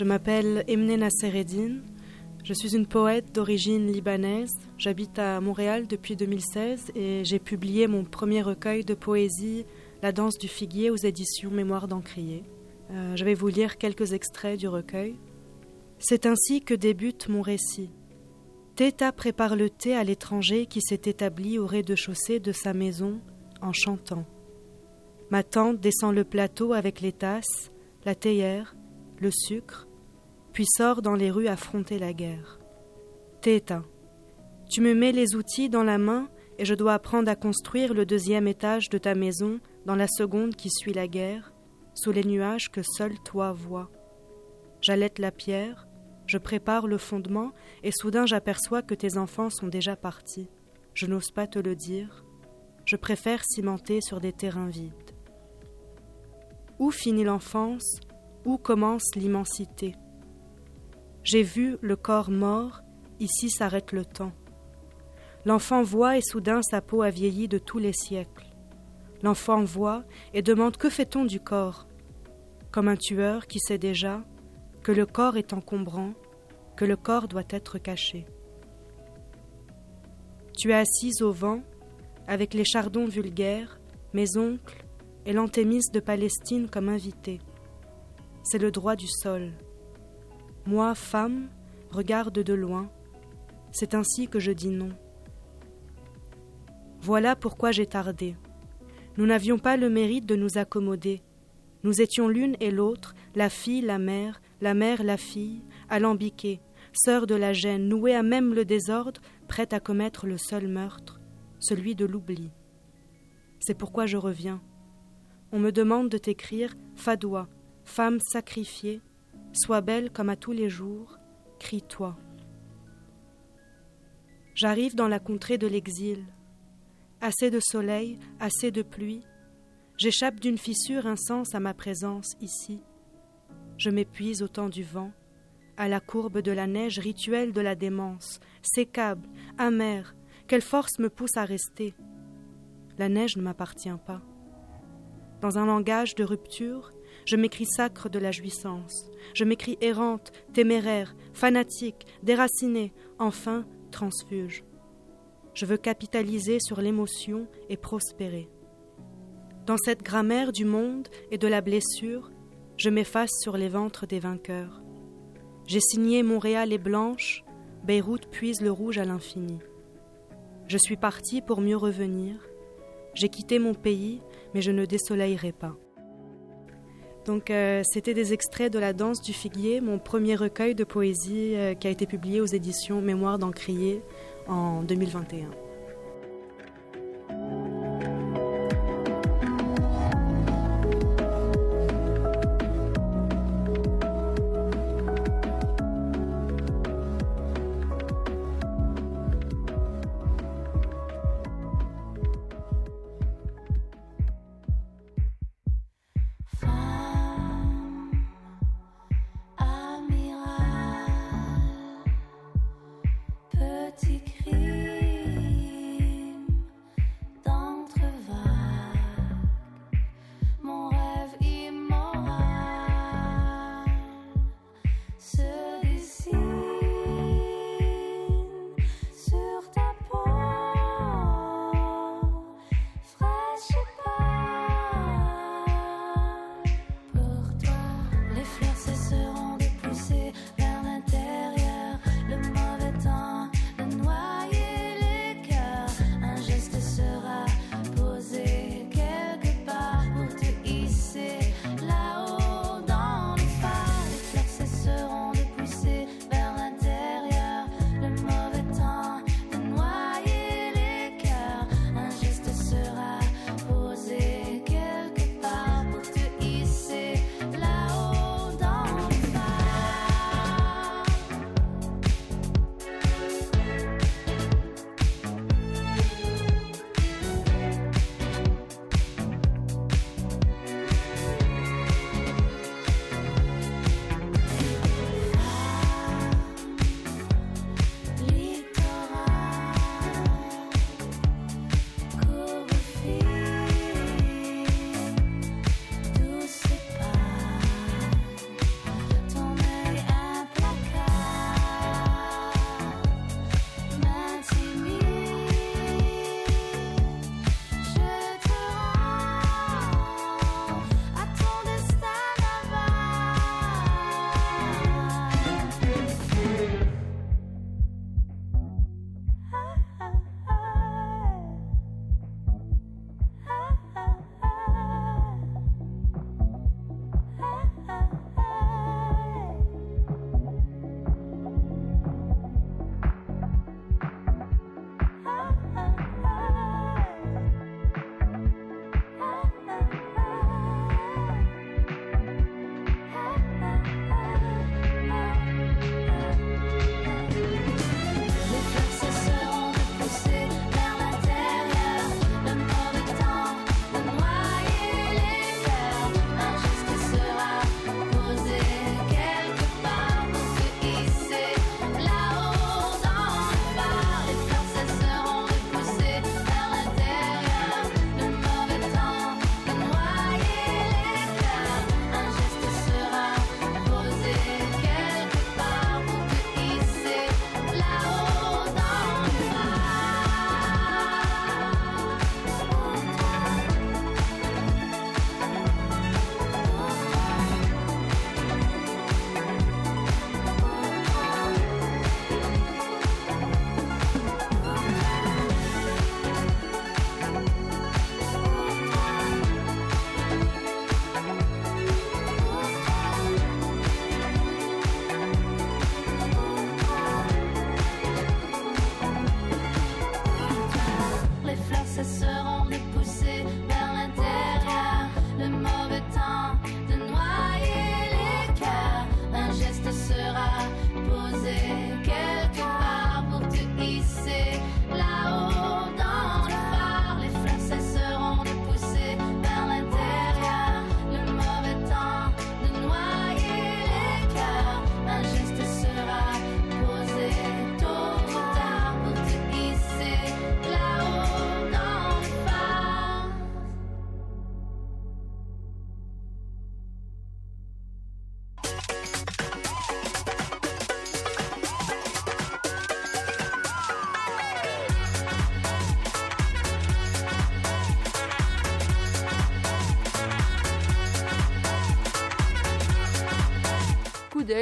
Speaker 21: je m'appelle Emne Nassereddin. Je suis une poète d'origine libanaise. J'habite à Montréal depuis 2016 et j'ai publié mon premier recueil de poésie, La danse du figuier, aux éditions Mémoire d'Encrier. Euh, je vais vous lire quelques extraits du recueil. C'est ainsi que débute mon récit. Teta prépare le thé à l'étranger qui s'est établi au rez-de-chaussée de sa maison en chantant. Ma tante descend le plateau avec les tasses, la théière, le sucre, puis sort dans les rues affronter la guerre. Teta, tu me mets les outils dans la main et je dois apprendre à construire le deuxième étage de ta maison dans la seconde qui suit la guerre, sous les nuages que seul toi vois. J'allaite la pierre, je prépare le fondement et soudain j'aperçois que tes enfants sont déjà partis. Je n'ose pas te le dire. Je préfère cimenter sur des terrains vides. Où finit l'enfance? Où commence l'immensité? J'ai vu le corps mort, ici s'arrête le temps. L'enfant voit et soudain sa peau a vieilli de tous les siècles. L'enfant voit et demande que fait-on du corps? Comme un tueur qui sait déjà que le corps est encombrant, que le corps doit être caché. Tu es assise au vent, avec les chardons vulgaires, mes oncles et l'antémis de Palestine comme invité. C'est le droit du sol. Moi, femme, regarde de loin. C'est ainsi que je dis non. Voilà pourquoi j'ai tardé. Nous n'avions pas le mérite de nous accommoder. Nous étions l'une et l'autre, la fille, la mère, la mère, la fille, alambiquées, sœurs de la gêne, nouées à même le désordre, prêtes à commettre le seul meurtre, celui de l'oubli. C'est pourquoi je reviens. On me demande de t'écrire Fadoua, femme sacrifiée, sois belle comme à tous les jours, crie-toi. J'arrive dans la contrée de l'exil. Assez de soleil, assez de pluie. J'échappe d'une fissure incense à ma présence ici. Je m'épuise au temps du vent, à la courbe de la neige rituelle de la démence, sécable, amère, quelle force me pousse à rester La neige ne m'appartient pas. Dans un langage de rupture, je m'écris sacre de la jouissance, je m'écris errante, téméraire, fanatique, déracinée, enfin transfuge. Je veux capitaliser sur l'émotion et prospérer. Dans cette grammaire du monde et de la blessure, je m'efface sur les ventres des vainqueurs. J'ai signé Montréal est blanche, Beyrouth puise le rouge à l'infini. Je suis parti pour mieux revenir. J'ai quitté mon pays, mais je ne désoleillerai pas. Donc, euh, c'était des extraits de La danse du figuier, mon premier recueil de poésie euh, qui a été publié aux éditions Mémoire d'Encrier en 2021.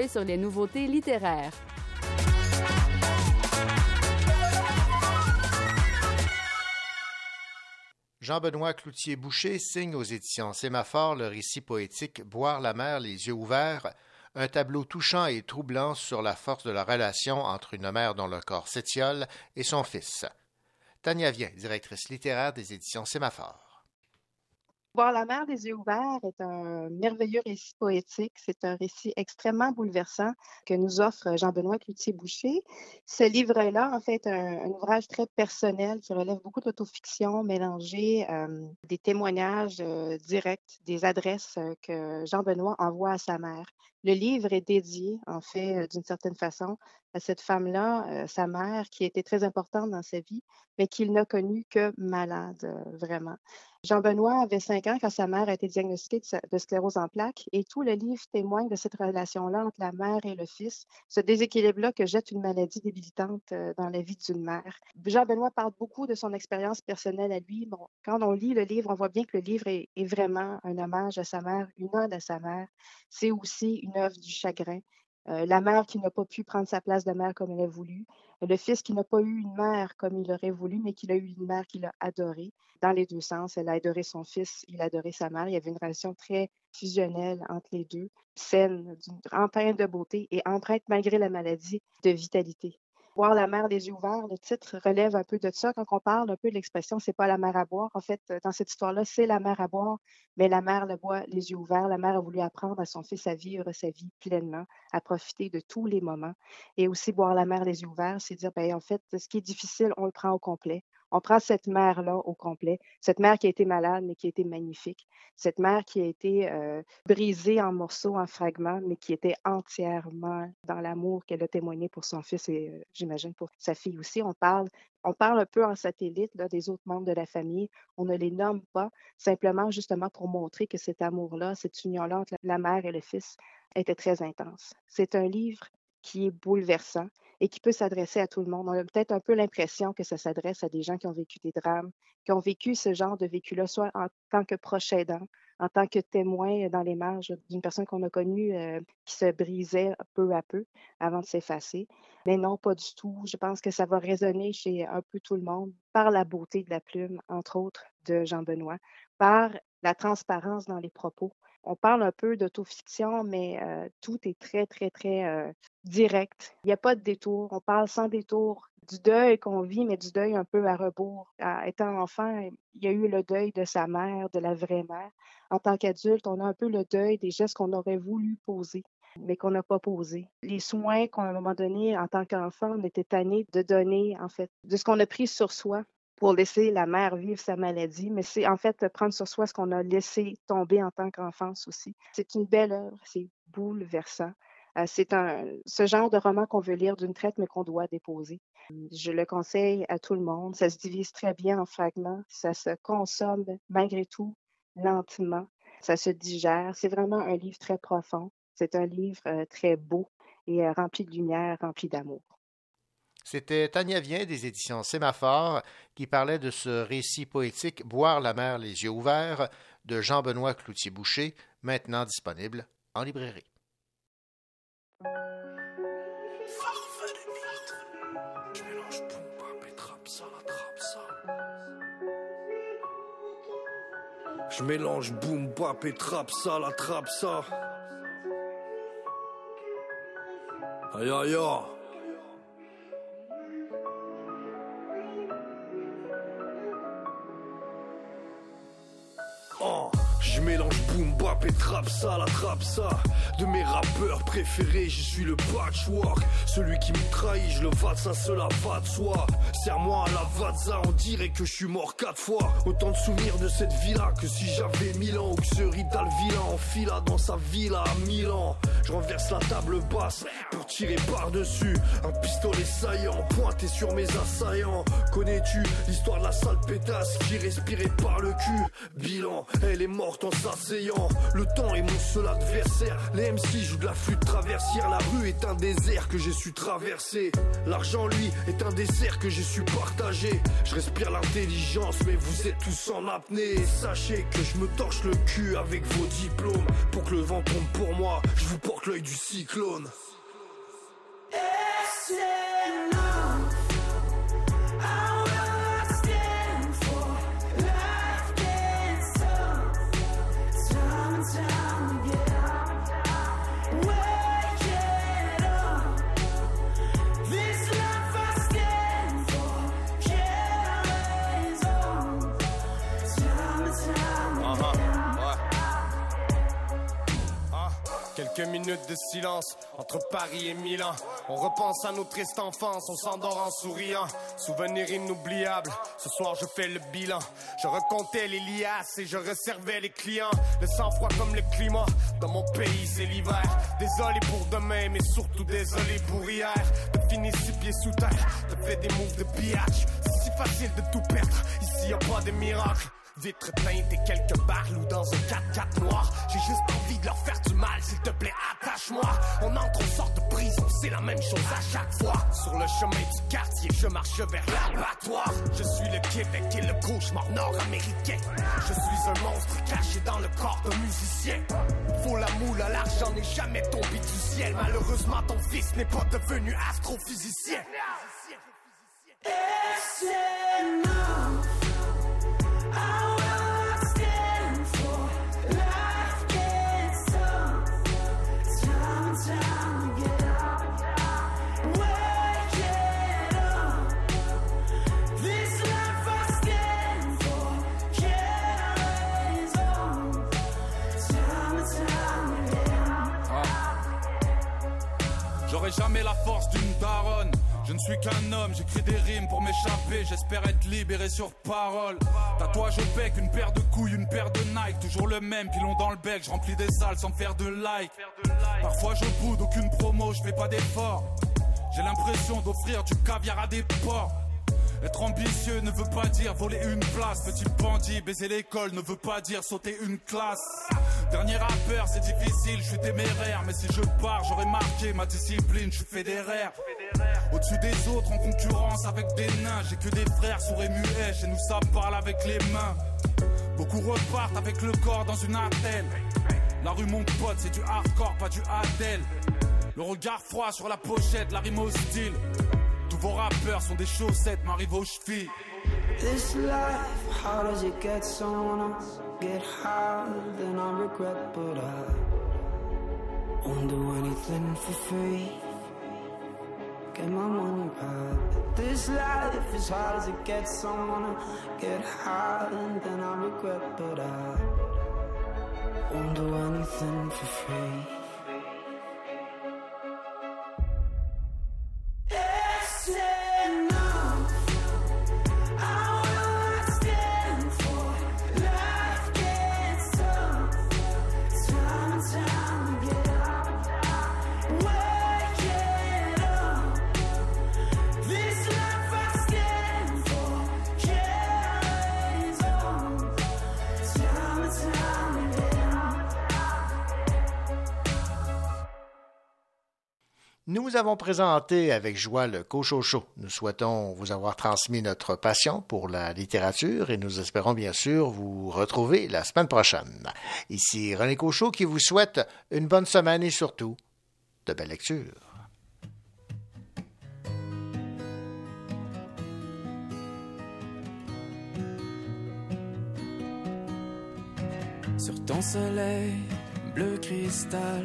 Speaker 1: Sur les nouveautés littéraires.
Speaker 7: Jean-Benoît Cloutier-Boucher signe aux éditions Sémaphore le récit poétique Boire la mer les yeux ouverts, un tableau touchant et troublant sur la force de la relation entre une mère dont le corps s'étiole et son fils. Tania Vien, directrice littéraire des éditions Sémaphore.
Speaker 22: Voir la mer des yeux ouverts est un merveilleux récit poétique. C'est un récit extrêmement bouleversant que nous offre Jean-Benoît Cloutier-Boucher. Ce livre-là, en fait, est un, ouvrage très personnel qui relève beaucoup d'autofiction mélangée, euh, des témoignages euh, directs, des adresses euh, que Jean-Benoît envoie à sa mère. Le livre est dédié, en fait, d'une certaine façon, à cette femme-là, sa mère, qui était très importante dans sa vie, mais qu'il n'a connue que malade, vraiment. Jean-Benoît avait cinq ans quand sa mère a été diagnostiquée de sclérose en plaques et tout le livre témoigne de cette relation-là entre la mère et le fils, ce déséquilibre-là que jette une maladie débilitante euh, dans la vie d'une mère. Jean-Benoît parle beaucoup de son expérience personnelle à lui. Bon, quand on lit le livre, on voit bien que le livre est, vraiment un hommage à sa mère, une ode à sa mère. C'est aussi œuvre du chagrin. Euh, la mère qui n'a pas pu prendre sa place de mère comme elle a voulu, le fils qui n'a pas eu une mère comme il aurait voulu, mais qui a eu une mère qui l'a adoré. Dans les deux sens, elle a adoré son fils, il a adoré sa mère. Il y avait une relation très fusionnelle entre les deux, saine, empreinte de beauté et empreinte, malgré la maladie, de vitalité boire la mer les yeux ouverts, le titre relève un peu de ça. Quand on parle un peu de l'expression, c'est pas la mer à boire. En fait, dans cette histoire-là, c'est la mer à boire, mais la mère le boit les yeux ouverts. La mère a voulu apprendre à son fils à vivre sa vie pleinement, à profiter de tous les moments. Et aussi boire la mer les yeux ouverts, c'est dire, ben, en fait, ce qui est difficile, on le prend au complet on prend cette mère-là au complet, cette mère qui a été malade, mais qui a été magnifique, cette mère qui a été euh, brisée en morceaux, en fragments, mais qui était entièrement dans l'amour qu'elle a témoigné pour son fils et euh, j'imagine pour sa fille aussi. On parle, on parle un peu en satellite des autres membres de la famille. On ne les nomme pas, simplement justement pour montrer que cet amour-là, cette union-là entre la mère et le fils était très intense. C'est un livre qui est bouleversant et qui peut s'adresser à tout le monde. On a peut-être un peu l'impression que ça s'adresse à des gens qui ont vécu des drames, qui ont vécu ce genre de vécu-là, soit en tant que proche aidant, en tant que témoin dans les marges d'une personne qu'on a connue euh, qui se brisait peu à peu avant de s'effacer. Mais non, pas du tout. Je pense que ça va résonner chez un peu tout le monde par la beauté de la plume, entre autres, de Jean Benoît, par la transparence dans les propos, on parle un peu d'autofiction, mais euh, tout est très, très, très euh, direct. Il n'y a pas de détour. On parle sans détour du deuil qu'on vit, mais du deuil un peu à rebours. étant enfant, il y a eu le deuil de sa mère, de la vraie mère. En tant qu'adulte, on a un peu le deuil des gestes qu'on aurait voulu poser mais qu'on n'a pas posé. Les soins qu'à un moment donné, en tant qu'enfant, on était tanné de donner, en fait, de ce qu'on a pris sur soi pour laisser la mère vivre sa maladie, mais c'est en fait prendre sur soi ce qu'on a laissé tomber en tant qu'enfance aussi. C'est une belle œuvre, c'est bouleversant. Euh, c'est un, ce genre de roman qu'on veut lire d'une traite, mais qu'on doit déposer. Je le conseille à tout le monde. Ça se divise très bien en fragments. Ça se consomme malgré tout lentement. Ça se digère. C'est vraiment un livre très profond. C'est un livre euh, très beau et euh, rempli de lumière, rempli d'amour.
Speaker 7: C'était Tania Vien des éditions Sémaphore qui parlait de ce récit poétique Boire la mer les yeux ouverts de Jean-Benoît Cloutier-Boucher, maintenant disponible en librairie.
Speaker 23: Bap et ça, la trap ça. De mes rappeurs préférés, je suis le patchwork. Celui qui me trahit, je le ça, cela va de soi. Serre-moi à la vadza, on dirait que je suis mort quatre fois. Autant de souvenirs de cette villa que si j'avais mille ans. Ou que ce Rital vilain enfila dans sa villa à Milan. Je renverse la table basse pour tirer par-dessus. Un pistolet saillant pointé sur mes assaillants. Connais-tu l'histoire de la sale pétasse qui respirait par le cul? Bilan, elle est morte en s'asseyant Le temps est mon seul adversaire. Les MC jouent de la flûte traversière. La rue est un désert que j'ai su traverser. L'argent, lui, est un dessert que j'ai su partager. Je respire l'intelligence, mais vous êtes tous en apnée. Sachez que je me torche le cul avec vos diplômes. Pour que le vent tombe pour moi, je vous porte l'œil du cyclone.
Speaker 24: Quelques minutes de silence entre Paris et Milan. On repense à nos triste enfance, on s'endort en souriant. Souvenir inoubliable, ce soir je fais le bilan. Je recomptais les liasses et je reservais les clients. Le sang-froid comme le climat, dans mon pays c'est l'hiver. Désolé pour demain, mais surtout désolé pour hier. De finir six pieds sous terre, de faire des moves de biatch. C'est si facile de tout perdre, ici y a pas de miracle. Vitre teinte et quelques barlous dans un 4x4 noir. J'ai juste envie de leur faire du mal, s'il te plaît, attache-moi. On entre, on sort de prison, c'est la même chose à chaque fois. Sur le chemin du quartier, je marche vers l'abattoir. Je suis le Québec et le cauchemar nord-américain. Je suis un monstre caché dans le corps d'un musicien. Faut la moule à l'argent n'est jamais tombé du ciel. Malheureusement, ton fils n'est pas devenu astrophysicien.
Speaker 13: J'aurai jamais la suis qu'un homme, j'écris des rimes pour m'échapper, j'espère être libéré sur parole. Tatouage au bec, une paire de couilles, une paire de Nike, toujours le même, pilon dans le bec, je remplis des salles sans faire de like. Parfois je boude, aucune promo, je fais pas d'effort. J'ai l'impression d'offrir du caviar à des porcs. Être ambitieux ne veut pas dire voler une place. Petit bandit, baiser l'école ne veut pas dire sauter une classe. Dernier rappeur, c'est difficile, je suis téméraire. Mais si je pars, j'aurais marqué ma discipline, je suis fédéraire. Au-dessus des autres, en concurrence avec des nains. J'ai que des frères sourds et muets, chez nous ça parle avec les mains. Beaucoup repartent avec le corps dans une attelle. La rue, mon pote, c'est du hardcore, pas du Adèle. Le regard froid sur la pochette, la rime hostile. Tous vos rappeurs sont des chaussettes, m'arrive aux chevilles.
Speaker 25: This life, how does it get someone else? Get high, then I regret, but I won't do anything for free. Get my money back. This life is hard as it gets someone. Get high, and then I regret, but I won't do anything for free. It's
Speaker 7: Nous vous avons présenté avec joie le Cochocho. Nous souhaitons vous avoir transmis notre passion pour la littérature et nous espérons bien sûr vous retrouver la semaine prochaine. Ici René Cochot qui vous souhaite une bonne semaine et surtout de belles lectures.
Speaker 17: Sur ton soleil bleu cristal,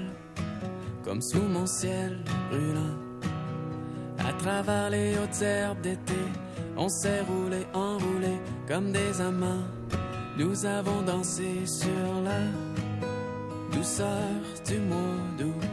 Speaker 17: comme sous mon ciel brûlant. À travers les hautes herbes d'été, on s'est roulé, enroulé comme des amants. Nous avons dansé sur la douceur du mois d'août.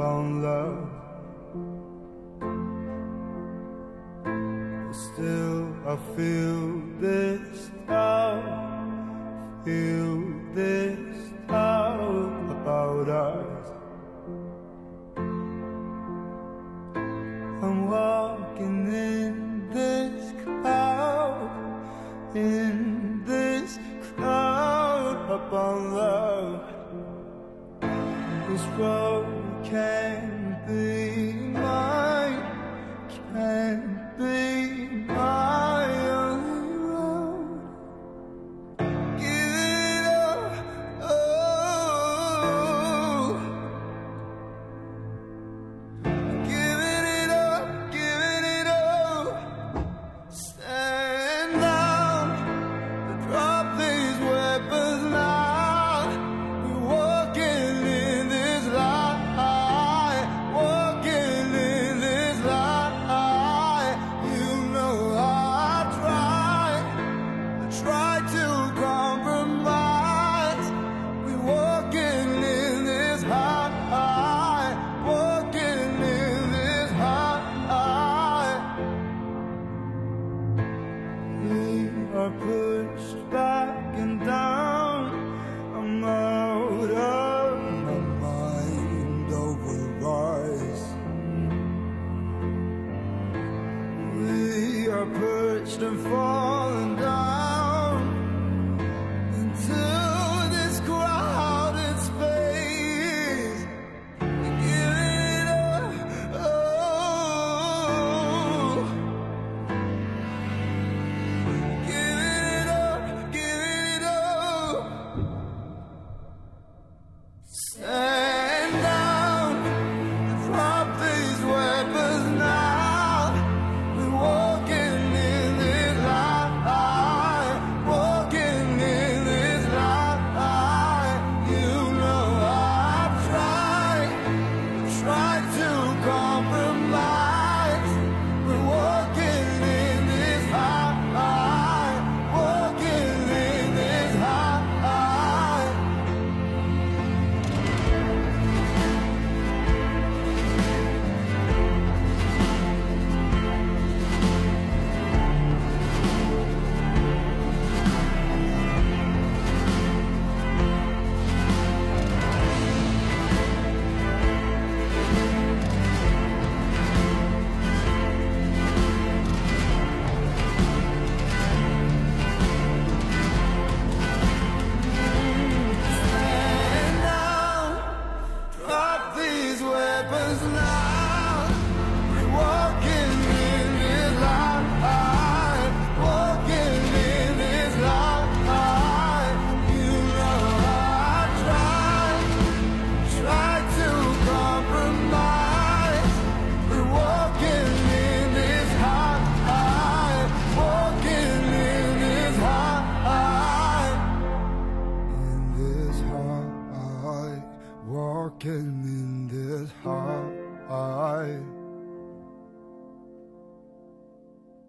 Speaker 26: on
Speaker 27: love. But Still I feel this love Feel this.